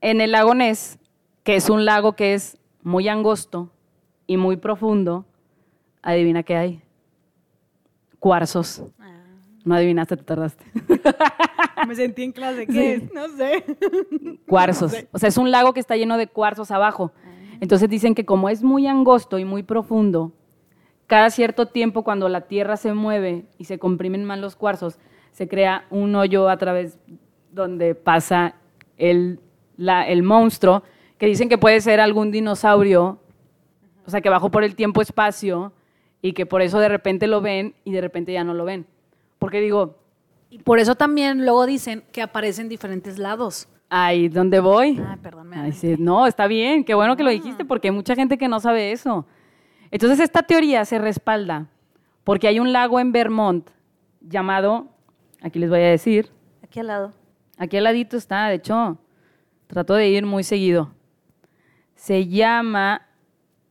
en el lago Ness, que es un lago que es muy angosto y muy profundo, adivina qué hay. Cuarzos. No adivinaste, te tardaste. *laughs* *laughs* Me sentí en clase. ¿Qué es? No sé. *laughs* Cuarzos. O sea, es un lago que está lleno de cuarzos abajo. Entonces dicen que como es muy angosto y muy profundo, cada cierto tiempo cuando la tierra se mueve y se comprimen más los cuarzos, se crea un hoyo a través donde pasa el, la- el monstruo, que dicen que puede ser algún dinosaurio, o sea, que bajó por el tiempo-espacio y que por eso de repente lo ven y de repente ya no lo ven. Porque digo, Y por eso también luego dicen que aparecen diferentes lados. ahí donde voy. Ay, perdón, me Ay, sí, no, está bien, qué bueno que lo dijiste, porque hay mucha gente que no sabe eso. Entonces, esta teoría se respalda porque hay un lago en Vermont llamado, aquí les voy a decir, Aquí al lado. aquí al ladito está, de hecho, trato de ir muy seguido. Se llama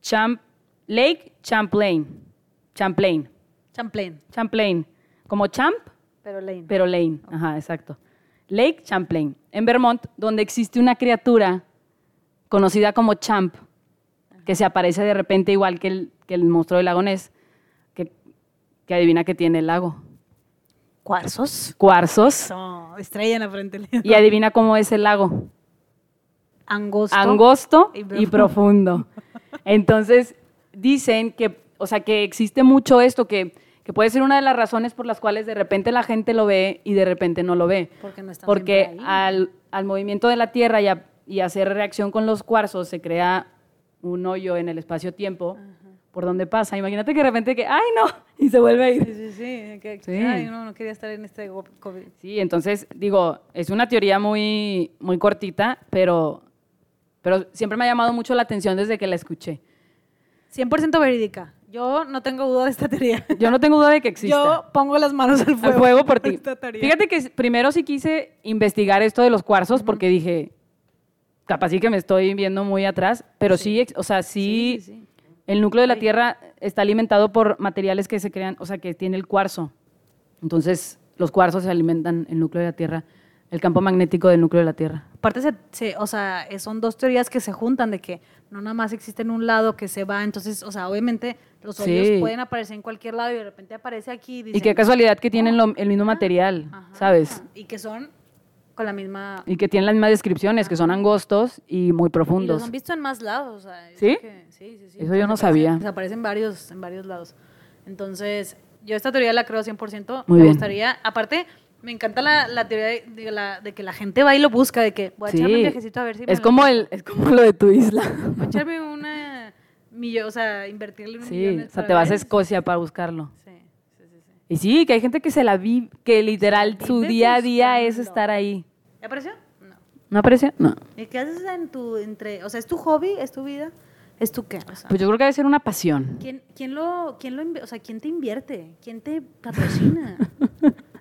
Champ Lake Champlain. Champlain. Champlain. Champlain. Como champ, Pero Lane. pero Lane, ajá, exacto. Lake Champlain, en Vermont, donde existe una criatura conocida como Champ, que se aparece de repente igual que el, que el monstruo del lago Ness, que, que adivina que tiene el lago. Cuarzos. Cuarzos. No, estrella en la frente. Y adivina cómo es el lago. Angosto. Angosto y profundo. *laughs* Entonces, dicen que, o sea, que existe mucho esto, que, que puede ser una de las razones por las cuales de repente la gente lo ve y de repente no lo ve. Porque no están Porque ahí. al, al movimiento de la Tierra y, a- y hacer reacción con los cuarzos se crea un hoyo en el espacio-tiempo por donde pasa. Imagínate que de repente que, ¡ay no! *laughs* Y se vuelve a ir. Sí, sí, sí. que- Sí. Ay, no, no quería estar en este COVID. Sí, entonces, digo, es una teoría muy, muy cortita, pero, pero siempre me ha llamado mucho la atención desde que la escuché. 100% verídica. Yo no tengo duda de esta teoría. *laughs* Yo no tengo duda de que exista. Yo pongo las manos al fuego. Al fuego por ti. Fíjate que primero sí quise investigar esto de los cuarzos porque dije, capaz sí que me estoy viendo muy atrás, pero sí, o sea, sí, sí. el núcleo de la Tierra está alimentado por materiales que se crean, o sea, que tiene el cuarzo. Entonces, los cuarzos se alimentan el núcleo de la Tierra, el campo magnético del núcleo de la Tierra. Aparte, se, se- o sea, son dos teorías que se juntan de que no nada más existe en un lado que se va. Entonces, o sea, obviamente los hoyos Sí. pueden aparecer en cualquier lado y de repente aparece aquí. Y qué casualidad que tienen lo- el mismo material, ¿sabes? Y que son con la misma. Y que tienen las mismas descripciones, que son angostos y muy Y los profundos. han visto en más lados. o sea, ¿Sí? que- sí, sí, sí. Eso yo no sabía. Desaparecen varios, en varios lados. Entonces, yo esta teoría la creo 100%. Muy me bien. gustaría. Aparte, me encanta la, la teoría de, de la- de que la gente va y lo busca, de que voy a Sí. echarme un viajecito a ver si. me es lo como topo. el, es como lo de tu isla. Voy a echarme una millón, o sea, invertirle un Sí, millón. o sea, te vas a Escocia para buscarlo. Sí, sí, sí, sí. Y sí, que hay gente que se la vi, que literal su día a día es estar ahí. ¿Ya apareció? No. ¿No aparece? No. ¿Y qué haces en tu, entre, o sea, es tu hobby, es tu vida, es tu qué? O sea, Pues yo creo que debe ser una pasión. ¿quién, quién lo, quién lo, o sea, quién te invierte? ¿Quién te patrocina? *laughs*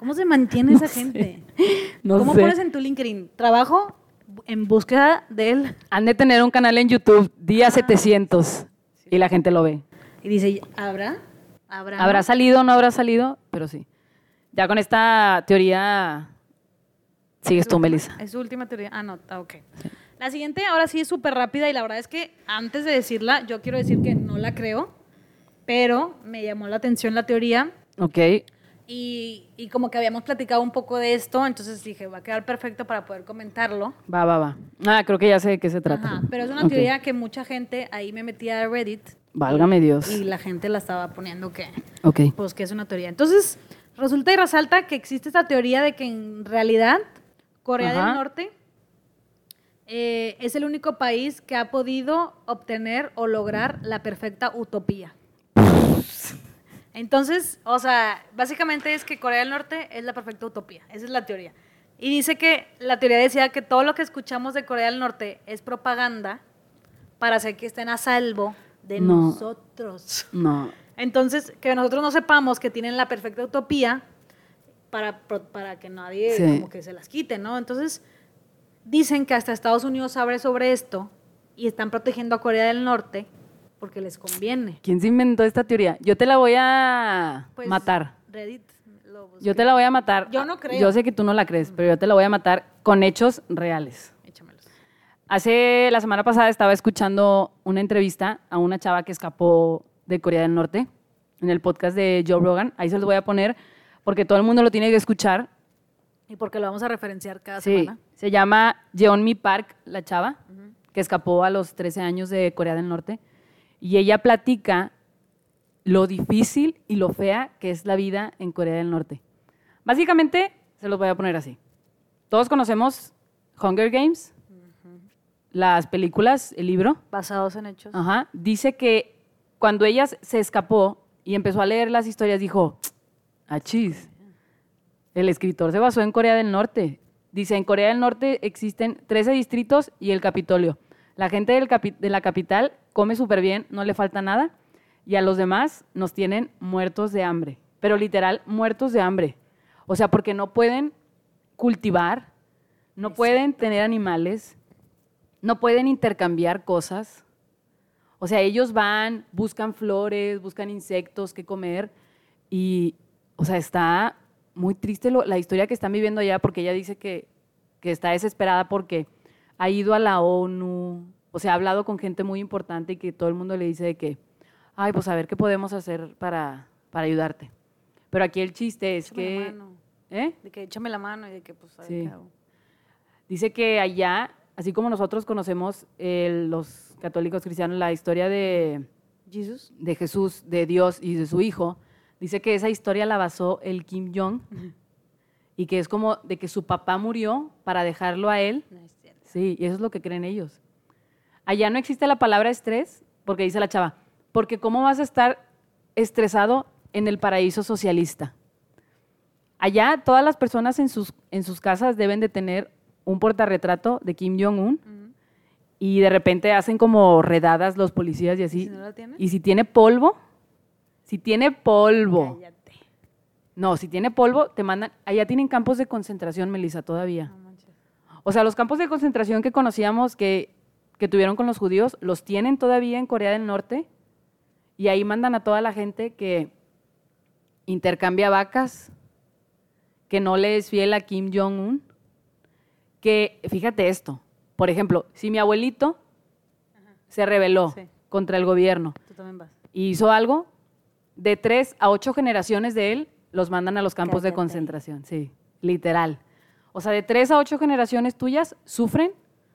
¿Cómo se mantiene *laughs* esa gente? *laughs* No ¿Cómo sé. pones en tu LinkedIn? Trabajo en búsqueda de él. Han de tener un canal en YouTube, día 700, y la gente lo ve. Y dice, ¿habrá? Habrá. ¿Habrá salido o no habrá salido? Pero sí. Ya con esta teoría sigues Es tú, Melissa. Es su última teoría. Ah, no, ah, ok. La siguiente ahora sí es súper rápida y la verdad es que antes de decirla, yo quiero decir que no la creo, pero me llamó la atención la teoría Ok. Y, y como que habíamos platicado un poco de esto, entonces dije, va a quedar perfecto para poder comentarlo. Va, va, va. Ah, creo que ya sé de qué se trata. Ajá, pero es una Ok. teoría que mucha gente, ahí me metía a Reddit Válgame Dios. y la gente la estaba poniendo que, Ok. pues que es una teoría. Entonces, resulta y resalta que existe esta teoría de que en realidad Corea Ajá. del Norte eh, es el único país que ha podido obtener o lograr la perfecta utopía. *laughs* Entonces, o sea, básicamente es que Corea del Norte es la perfecta utopía. Esa es la teoría. Y dice que la teoría decía que todo lo que escuchamos de Corea del Norte es propaganda para hacer que estén a salvo de No. nosotros. No. Entonces, que nosotros no sepamos que tienen la perfecta utopía para, para que nadie Sí. como que se las quite, ¿no? Entonces, dicen que hasta Estados Unidos sabe sobre esto y están protegiendo a Corea del Norte porque les conviene. ¿Quién se inventó esta teoría? Yo te la voy a Pues, matar. Reddit lo. Yo te la voy a matar. Yo no creo. Yo sé que tú no la crees, pero yo te la voy a matar con hechos reales. Échamelos. Hace la semana pasada estaba escuchando una entrevista a una chava que escapó de Corea del Norte en el podcast de Joe Rogan. Ahí se los voy a poner porque todo el mundo lo tiene que escuchar. Y porque lo vamos a referenciar cada Sí, semana. se llama Jeonmi Park, la chava, que escapó a los 13 años de Corea del Norte. Y ella platica lo difícil y lo fea que es la vida en Corea del Norte. Básicamente, se los voy a poner así. Todos conocemos Hunger Games, las películas, el libro. Basados en hechos. Ajá. Dice que cuando ella se escapó y empezó a leer las historias, dijo, achis, el escritor se basó en Corea del Norte. Dice, en Corea del Norte existen 13 distritos y el Capitolio. La gente del de la capital come súper bien, no le falta nada, y a los demás nos tienen muertos de hambre, pero literal, muertos de hambre. O sea, porque no pueden cultivar, no pueden tener animales, no pueden intercambiar cosas. O sea, ellos van, buscan flores, buscan insectos que comer y, o sea, está muy triste lo- la historia que están viviendo allá porque ella dice que, que está desesperada porque ha ido a la ONU, o sea, ha hablado con gente muy importante y que todo el mundo le dice de que, ay, pues a ver qué podemos hacer para, para ayudarte. Pero aquí el chiste es Échame la que... mano. ¿eh? De que échame la mano y de que, pues, a ver Sí. qué hago. Dice que allá, así como nosotros conocemos eh, los católicos cristianos la historia de, Jesus. de Jesús, de Dios y de su Hijo, dice que esa historia la basó el Kim Jong y que es como de que su papá murió para dejarlo a él. Cierto. Sí, y eso es lo que creen ellos. Allá no existe la palabra estrés, porque dice la chava, porque ¿cómo vas a estar estresado en el paraíso socialista? Allá todas las personas en sus, en sus casas deben de tener un portarretrato de Kim Jong-un y de repente hacen como redadas los policías y ¿Y así. si no la tienes? Y si tiene polvo, si tiene polvo, Cállate. no, si tiene polvo, te mandan, allá tienen campos de concentración, Melissa, todavía. O sea, los campos de concentración que conocíamos que, que tuvieron con los judíos, los tienen todavía en Corea del Norte y ahí mandan a toda la gente que intercambia vacas, que no le es fiel a Kim Jong-un, que, fíjate esto, por ejemplo, si mi abuelito se rebeló Sí. contra el gobierno Tú también vas. y hizo algo, de tres a ocho generaciones de él los mandan a los campos de concentración, sí, literal. O sea, de tres a ocho generaciones tuyas sufren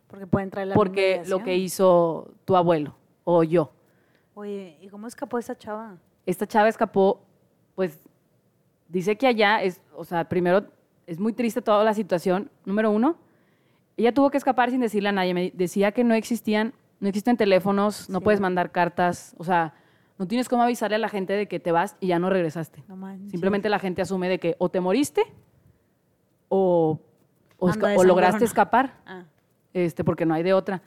Porque pueden traer la porque lo que hizo tu abuelo o yo. Oye, ¿y cómo escapó esa chava? Esta chava escapó, pues dice que allá es, o sea, primero es muy triste toda la situación. Número uno, ella tuvo que escapar sin decirle a nadie. Me decía que no existían, no existen teléfonos, no Sí. puedes mandar cartas, o sea, no tienes cómo avisarle a la gente de que te vas y ya no regresaste. No manches. Simplemente la gente asume de que o te moriste o, o, Anda esca- o lograste escapar Ah, este, porque no hay de otra.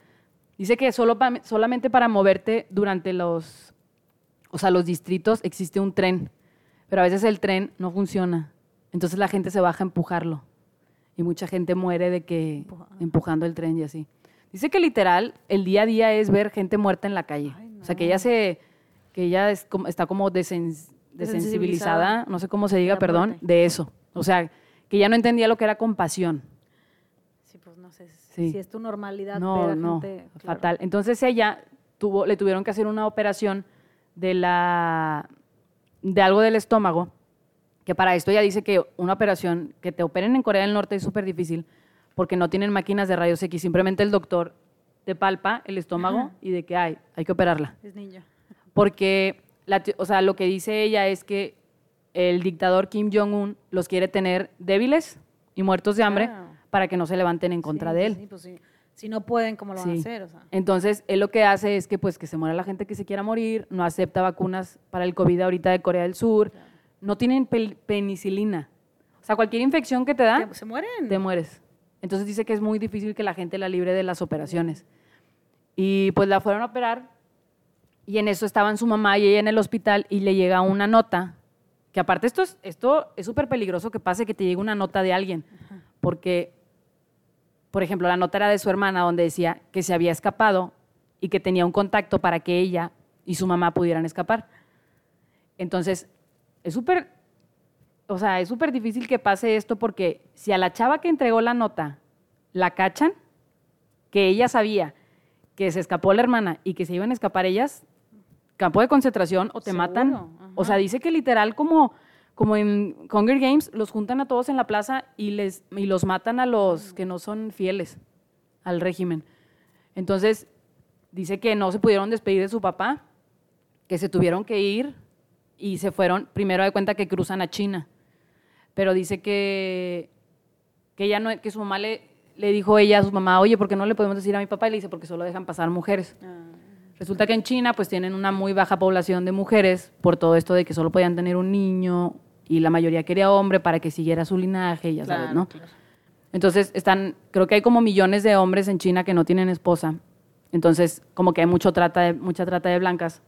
Dice que solo pa- solamente para moverte durante los, o sea, los distritos existe un tren, pero a veces el tren no funciona. Entonces la gente se baja a empujarlo y mucha gente muere de que Empuja- empujando el tren y así. Dice que literal el día a día es ver gente muerta en la calle. Ay, O sea, que no. ella se, que ella es está como desen- desensibilizada, no sé cómo se diga, perdón, de eso. O sea, que ya no entendía lo que era compasión. Sí, no sé Sí. si es tu normalidad No, gente, claro. fatal. Entonces ella tuvo, le tuvieron que hacer una operación de la de algo del estómago, que para esto ella dice que una operación que te operen en Corea del Norte es súper difícil porque no tienen máquinas de rayos X, simplemente el doctor te palpa el estómago Ajá. y de que hay, hay que operarla. Es ninja. Porque, la o sea, lo que dice ella es que el dictador Kim Jong-un los quiere tener débiles y muertos de hambre Claro. Para que no se levanten en contra Sí, de él. sí, pues sí. Si no pueden, ¿cómo lo van a hacer? O sea, Entonces, él lo que hace es que pues que se muera la gente que se quiera morir, no acepta vacunas para el COVID ahorita de Corea del Sur, no tienen penicilina. O sea, cualquier infección que te da, ¿se- ¿se mueren? te mueres. Entonces dice que es muy difícil que la gente la libre de las operaciones. Y pues la fueron a operar y en eso estaban su mamá y ella en el hospital y le llega una nota, que aparte esto es esto es súper peligroso que pase que te llegue una nota de alguien, porque, por ejemplo, la nota era de su hermana donde decía que se había escapado y que tenía un contacto para que ella y su mamá pudieran escapar. Entonces, es súper, o sea, es súper difícil que pase esto porque si a la chava que entregó la nota la cachan, que ella sabía que se escapó la hermana y que se iban a escapar ellas, campo de concentración o te Seguro, matan. ajá. O sea, dice que literal como, como en Hunger Games los juntan a todos en la plaza y, les, y los matan a los que no son fieles al régimen. Entonces, dice que no se pudieron despedir de su papá, que se tuvieron que ir y se fueron, primero de cuenta que cruzan a China, pero dice que, que, ella no, que su mamá le, le dijo ella a su mamá, oye, ¿por qué no le podemos decir a mi papá? Y le dice, porque solo dejan pasar mujeres. Ah, Resulta que en China pues tienen una muy baja población de mujeres por todo esto de que solo podían tener un niño y la mayoría quería hombre para que siguiera su linaje, ya sabes, ¿no? claro. Entonces, están, creo que hay como millones de hombres en China que no tienen esposa. Entonces, como que hay mucho trata de, mucha trata de blancas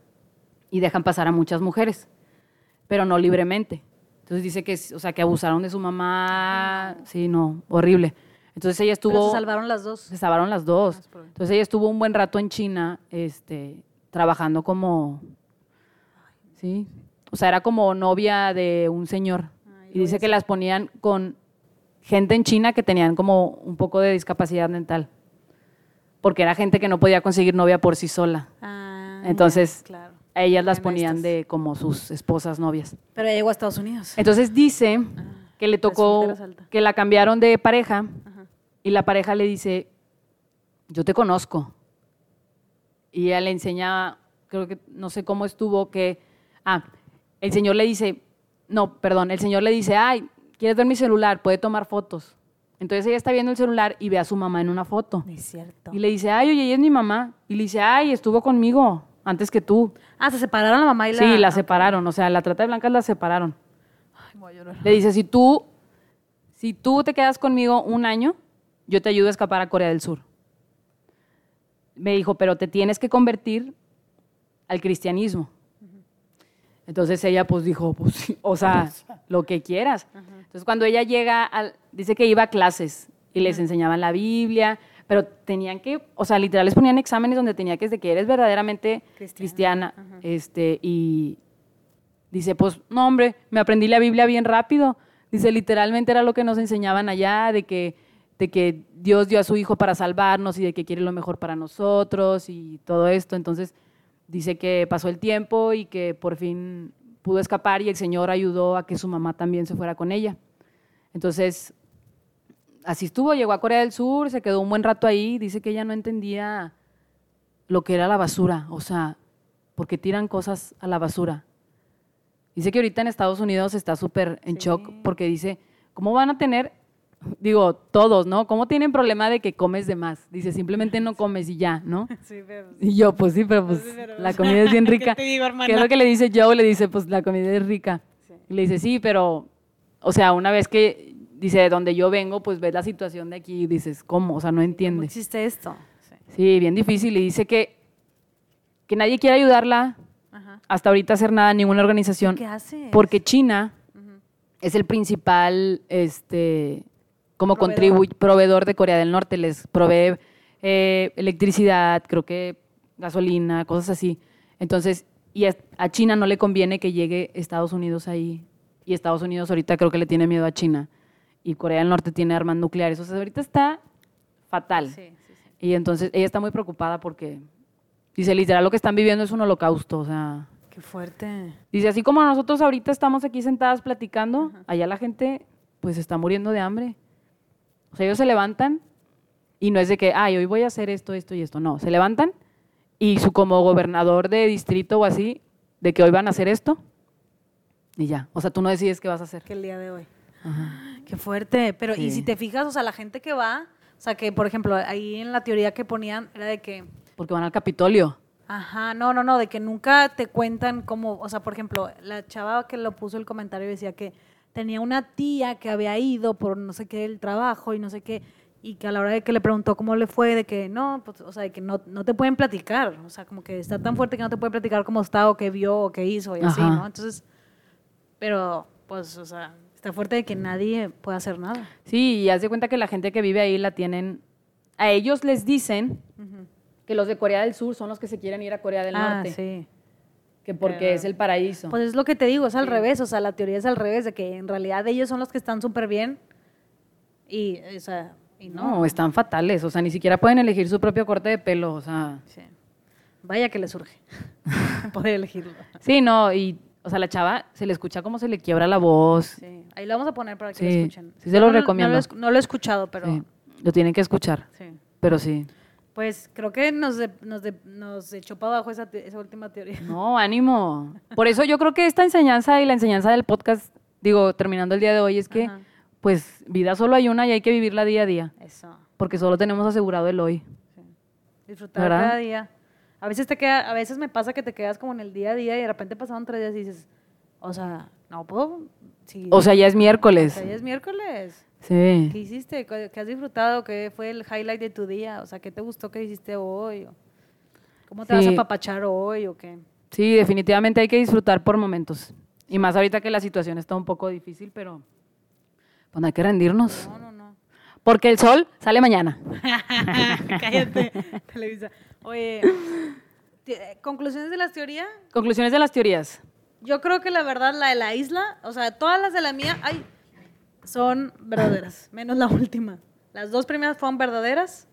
y dejan pasar a muchas mujeres, pero no libremente. Entonces dice que, o sea, que abusaron de su mamá. Sí, no, horrible. Entonces ella estuvo... Pero se salvaron las dos. Se salvaron las dos. Probable. Entonces ella estuvo un buen rato en China, este, trabajando como, sí, o sea, era como novia de un señor. Ay, y dice que las ponían con gente en China que tenían como un poco de discapacidad mental, porque era gente que no podía conseguir novia por sí sola. Ah, Entonces, ya, claro. A ellas las ponían estas. de como sus esposas novias. Pero ella llegó a Estados Unidos. Entonces dice Ah, que le tocó, que la cambiaron de pareja Ajá. y la pareja le dice, yo te conozco. Y ella le enseña, creo que no sé cómo estuvo, que, ah, el señor le dice, no, perdón, el señor le dice, ay, ¿quieres ver mi celular? Puede tomar fotos. Entonces ella está viendo el celular y ve a su mamá en una foto. Es cierto. Y le dice, ay, oye, ella es mi mamá. Y le dice, ay, estuvo conmigo antes que tú. Ah, se separaron la mamá y la... Sí, la separaron, o sea, la trata de blancas la separaron. Ay, voy a llorar. Le dice, si tú, si tú te quedas conmigo un año, yo te ayudo a escapar a Corea del Sur. Me dijo, pero te tienes que convertir al cristianismo. Entonces ella pues dijo, pues o sea, lo que quieras. Entonces cuando ella llega, al, dice que iba a clases y les enseñaban la Biblia, pero tenían que, o sea, literal les ponían exámenes donde tenía que, desde que eres verdaderamente Cristiana. cristiana, este, y Dice, pues, no, hombre, me aprendí la Biblia bien rápido. Dice, literalmente era lo que nos enseñaban allá, de que, de que Dios dio a su Hijo para salvarnos y de que quiere lo mejor para nosotros y todo esto. Entonces, dice que pasó el tiempo y que por fin pudo escapar y el Señor ayudó a que su mamá también se fuera con ella. Entonces, así estuvo, llegó a Corea del Sur, se quedó un buen rato ahí. Dice que ella no entendía lo que era la basura, o sea, porque tiran cosas a la basura. Dice que ahorita en Estados Unidos está súper en Sí. shock porque dice, ¿cómo van a tener, digo, todos, ¿no? ¿Cómo tienen problema de que comes de más? Dice, simplemente no comes y ya, ¿no? *laughs* Sí, pero... Y yo, pues sí, pero pues Sí, pero- la comida es bien *laughs* ¿Qué rica. te digo? ¿Qué es lo que le dice Joe? Le dice, pues la comida es rica. Sí. Y le dice, sí, pero, o sea, una vez que, dice, de donde yo vengo, pues ves la situación de aquí y dices, ¿cómo? O sea, no ¿Cómo entiende. existe esto? Sí. Sí, bien difícil. Y dice que, que nadie quiere ayudarla Ajá. hasta ahorita hacer nada, ninguna organización. ¿Qué hace? Porque China es el principal, este, como Proveedor. proveedor de Corea del Norte. Les provee eh, electricidad, creo que gasolina, cosas así. Entonces, Y a China no le conviene que llegue Estados Unidos ahí. Y Estados Unidos ahorita creo que le tiene miedo a China. Y Corea del Norte tiene armas nucleares. O sea, ahorita está fatal. Sí, sí, sí. Y entonces ella está muy preocupada porque dice, literal, lo que están viviendo es un holocausto. O sea, Qué fuerte. dice, así como nosotros ahorita estamos aquí sentadas platicando, allá la gente pues está muriendo de hambre. O sea, ellos se levantan y no es de que, ay, hoy voy a hacer esto, esto y esto. No, se levantan y su como gobernador de distrito o así, de que hoy van a hacer esto y ya. O sea, tú no decides qué vas a hacer. Que el día de hoy. Ajá. Qué fuerte. Pero, y si te fijas, o sea, la gente que va, o sea, que por ejemplo, ahí en la teoría que ponían era de que, Porque van al Capitolio. ajá, no, no, no, de que nunca te cuentan cómo, o sea, por ejemplo, la chava que lo puso el comentario decía que tenía una tía que había ido por no sé qué el trabajo y no sé qué, y que a la hora de que le preguntó cómo le fue, de que no, pues, o sea, de que no, no te pueden platicar, o sea, como que está tan fuerte que no te pueden platicar cómo está o qué vio o qué hizo y así. ¿no? Entonces, pero, pues, o sea, está fuerte de que nadie pueda hacer nada. Sí, y haz de cuenta que la gente que vive ahí la tienen. A ellos les dicen que los de Corea del Sur son los que se quieren ir a Corea del ah, Norte. sí. Que porque es el paraíso. Pues es lo que te digo, es al revés, o sea, la teoría es al revés, de que en realidad ellos son los que están súper bien y, o sea, y no. no, están fatales. O sea, ni siquiera pueden elegir su propio corte de pelo. O sea, Sí. Vaya que le surge *laughs* poder elegirlo. sí, no. Y, o sea, la chava se le escucha como se le quiebra la voz. Sí. Ahí lo vamos a poner para que Sí, lo escuchen. sí se lo no- recomiendo. No lo, no lo he escuchado, pero Sí, lo tienen que escuchar. sí. Pero sí. Pues creo que nos, de- nos, de- nos echó para abajo esa, última teoría. No, ánimo. Por eso yo creo que esta enseñanza y la enseñanza del podcast, digo, terminando el día de hoy, es que, Ajá. pues, vida solo hay una y hay que vivirla día a día. Eso. Porque solo tenemos asegurado el hoy. Disfrutar ¿Verdad? cada día. A veces te queda, a veces me pasa que te quedas como en el día a día y de repente pasaron tres días y dices, o sea, no puedo. sí, O sea, ya es o miércoles. sea, ya es miércoles. Sí. ¿Qué hiciste? ¿Qué has disfrutado? ¿Qué fue el highlight de tu día? O sea, ¿qué te gustó que hiciste hoy? ¿O ¿Cómo te vas a papachar hoy? ¿O qué? Sí, definitivamente hay que disfrutar por momentos. Y más ahorita que la situación está un poco difícil, pero pues no hay que rendirnos. No, no, no. Porque el sol sale mañana. *laughs* Cállate, *laughs* Televisa. Oye, conclusiones de las teorías. Conclusiones de las teorías. Yo creo que la verdad, la de la isla, o sea, todas las de la mía, ay, son verdaderas, *clears throat* menos la última. Las dos primeras fueron verdaderas,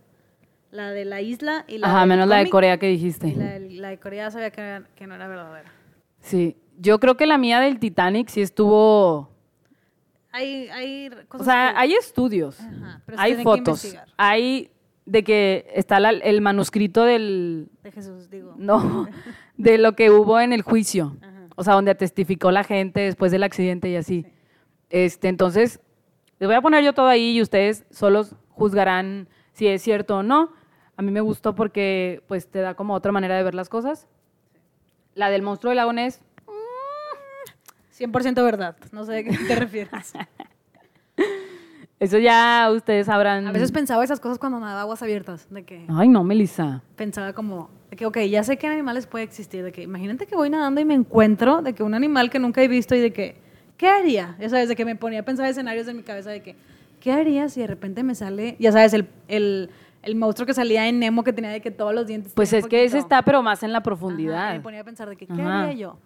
la de la isla y la Ajá, del menos la de Corea que dijiste. la de, la de Corea sabía que, era- que no era verdadera. Sí. Yo creo que la mía del Titanic sí estuvo... Hay, hay O sea, que- hay estudios, Ajá, pero hay que fotos, hay de que está la- el manuscrito del... de Jesús, digo. No, *laughs* de lo que hubo en el juicio. Ajá. O sea, donde testificó la gente después del accidente y así. Este, entonces, les voy a poner yo todo ahí y ustedes solos juzgarán si es cierto o no. A mí me gustó porque pues te da como otra manera de ver las cosas. La del monstruo del lago Ness, 100% verdad, no sé a qué te refieres. *laughs* eso ya ustedes sabrán. A veces pensaba esas cosas cuando nadaba aguas abiertas, de que Ay, no, Melissa. pensaba como, de que, ok, ya sé que animales puede existir, de que imagínate que voy nadando y me encuentro de que un animal que nunca he visto y de que, ¿qué haría? Ya sabes, de que me ponía a pensar escenarios en mi cabeza de que, ¿qué haría si de repente me sale, ya sabes, el, el, el monstruo que salía en Nemo que tenía de que todos los dientes. Pues es que ese está, pero más en la Ajá, y profundidad. me ponía a pensar de que, ¿qué Ajá. haría yo?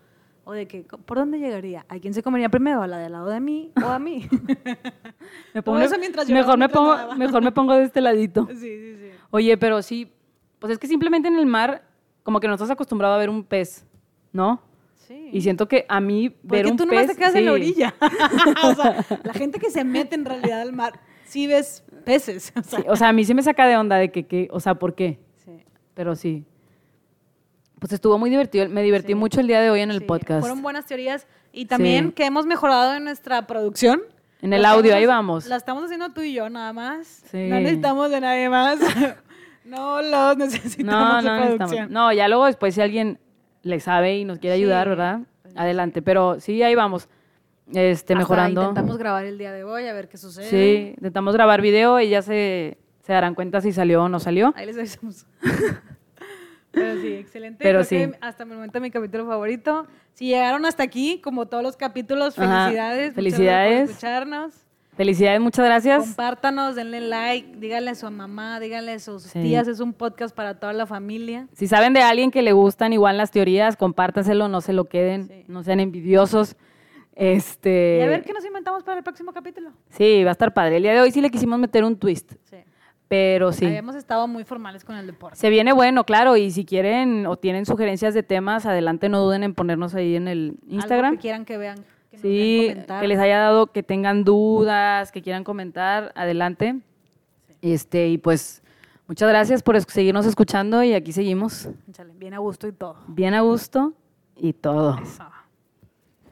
O de que, ¿por dónde llegaría? ¿A quién se comería primero? ¿A la del lado de mí o a mí? *laughs* Me *laughs* pongo- eso mientras lloraba, mejor, me pongo, mejor me pongo de este ladito. *laughs* sí, sí, sí. Oye, pero sí, pues es que simplemente en el mar, como que no estás acostumbrado a ver un pez, ¿no? Sí. Y siento que a mí ver Porque un tú nomás pez. te quedas en la orilla. *laughs* o sea, la gente que se mete en realidad al mar, sí ves peces. O sea, Sí, o sea, a mí sí me saca de onda de que, que, o sea, ¿por qué? sí, Pero sí. Pues estuvo muy divertido, me divertí mucho el día de hoy en el podcast. Fueron buenas teorías y también que hemos mejorado en nuestra producción. En el audio, estamos ahí vamos. La estamos haciendo tú y yo nada más. Sí. No necesitamos de nadie más. *laughs* no los No, necesitamos no, de necesitamos- producción. no, ya luego después si alguien le sabe y nos quiere ayudar, Sí, ¿verdad? Adelante, pero sí, ahí vamos. Este, Hasta mejorando. Intentamos grabar el día de hoy a ver qué sucede. Sí, intentamos grabar video y ya se, se darán cuenta si salió o no salió. Ahí les avisamos. *laughs* Pero sí, excelente. Pero Creo que sí. hasta el momento mi capítulo favorito. Si llegaron hasta aquí, como todos los capítulos, Ajá, felicidades. Muchas gracias felicidades. por escucharnos. Felicidades, muchas gracias. Compártanos, denle like, díganle a su mamá, díganle a sus Sí. tías, es un podcast para toda la familia. Si saben de alguien que le gustan igual las teorías, compártaselo, no se lo queden, Sí. no sean envidiosos. Este, Y a ver qué nos inventamos para el próximo capítulo. Sí, va a estar padre. El día de hoy sí le quisimos meter un twist, Sí. pero sí. Habíamos estado muy formales con el deporte. Se viene bueno, claro, y si quieren o tienen sugerencias de temas, adelante no duden en ponernos ahí en el Algo Instagram. que quieran que vean. Que nos Sí, comentar. que les haya dado, que tengan dudas, que quieran comentar, adelante. Este, y pues, muchas gracias por seguirnos escuchando y aquí seguimos bien a gusto y todo. bien a gusto y todo. Eso.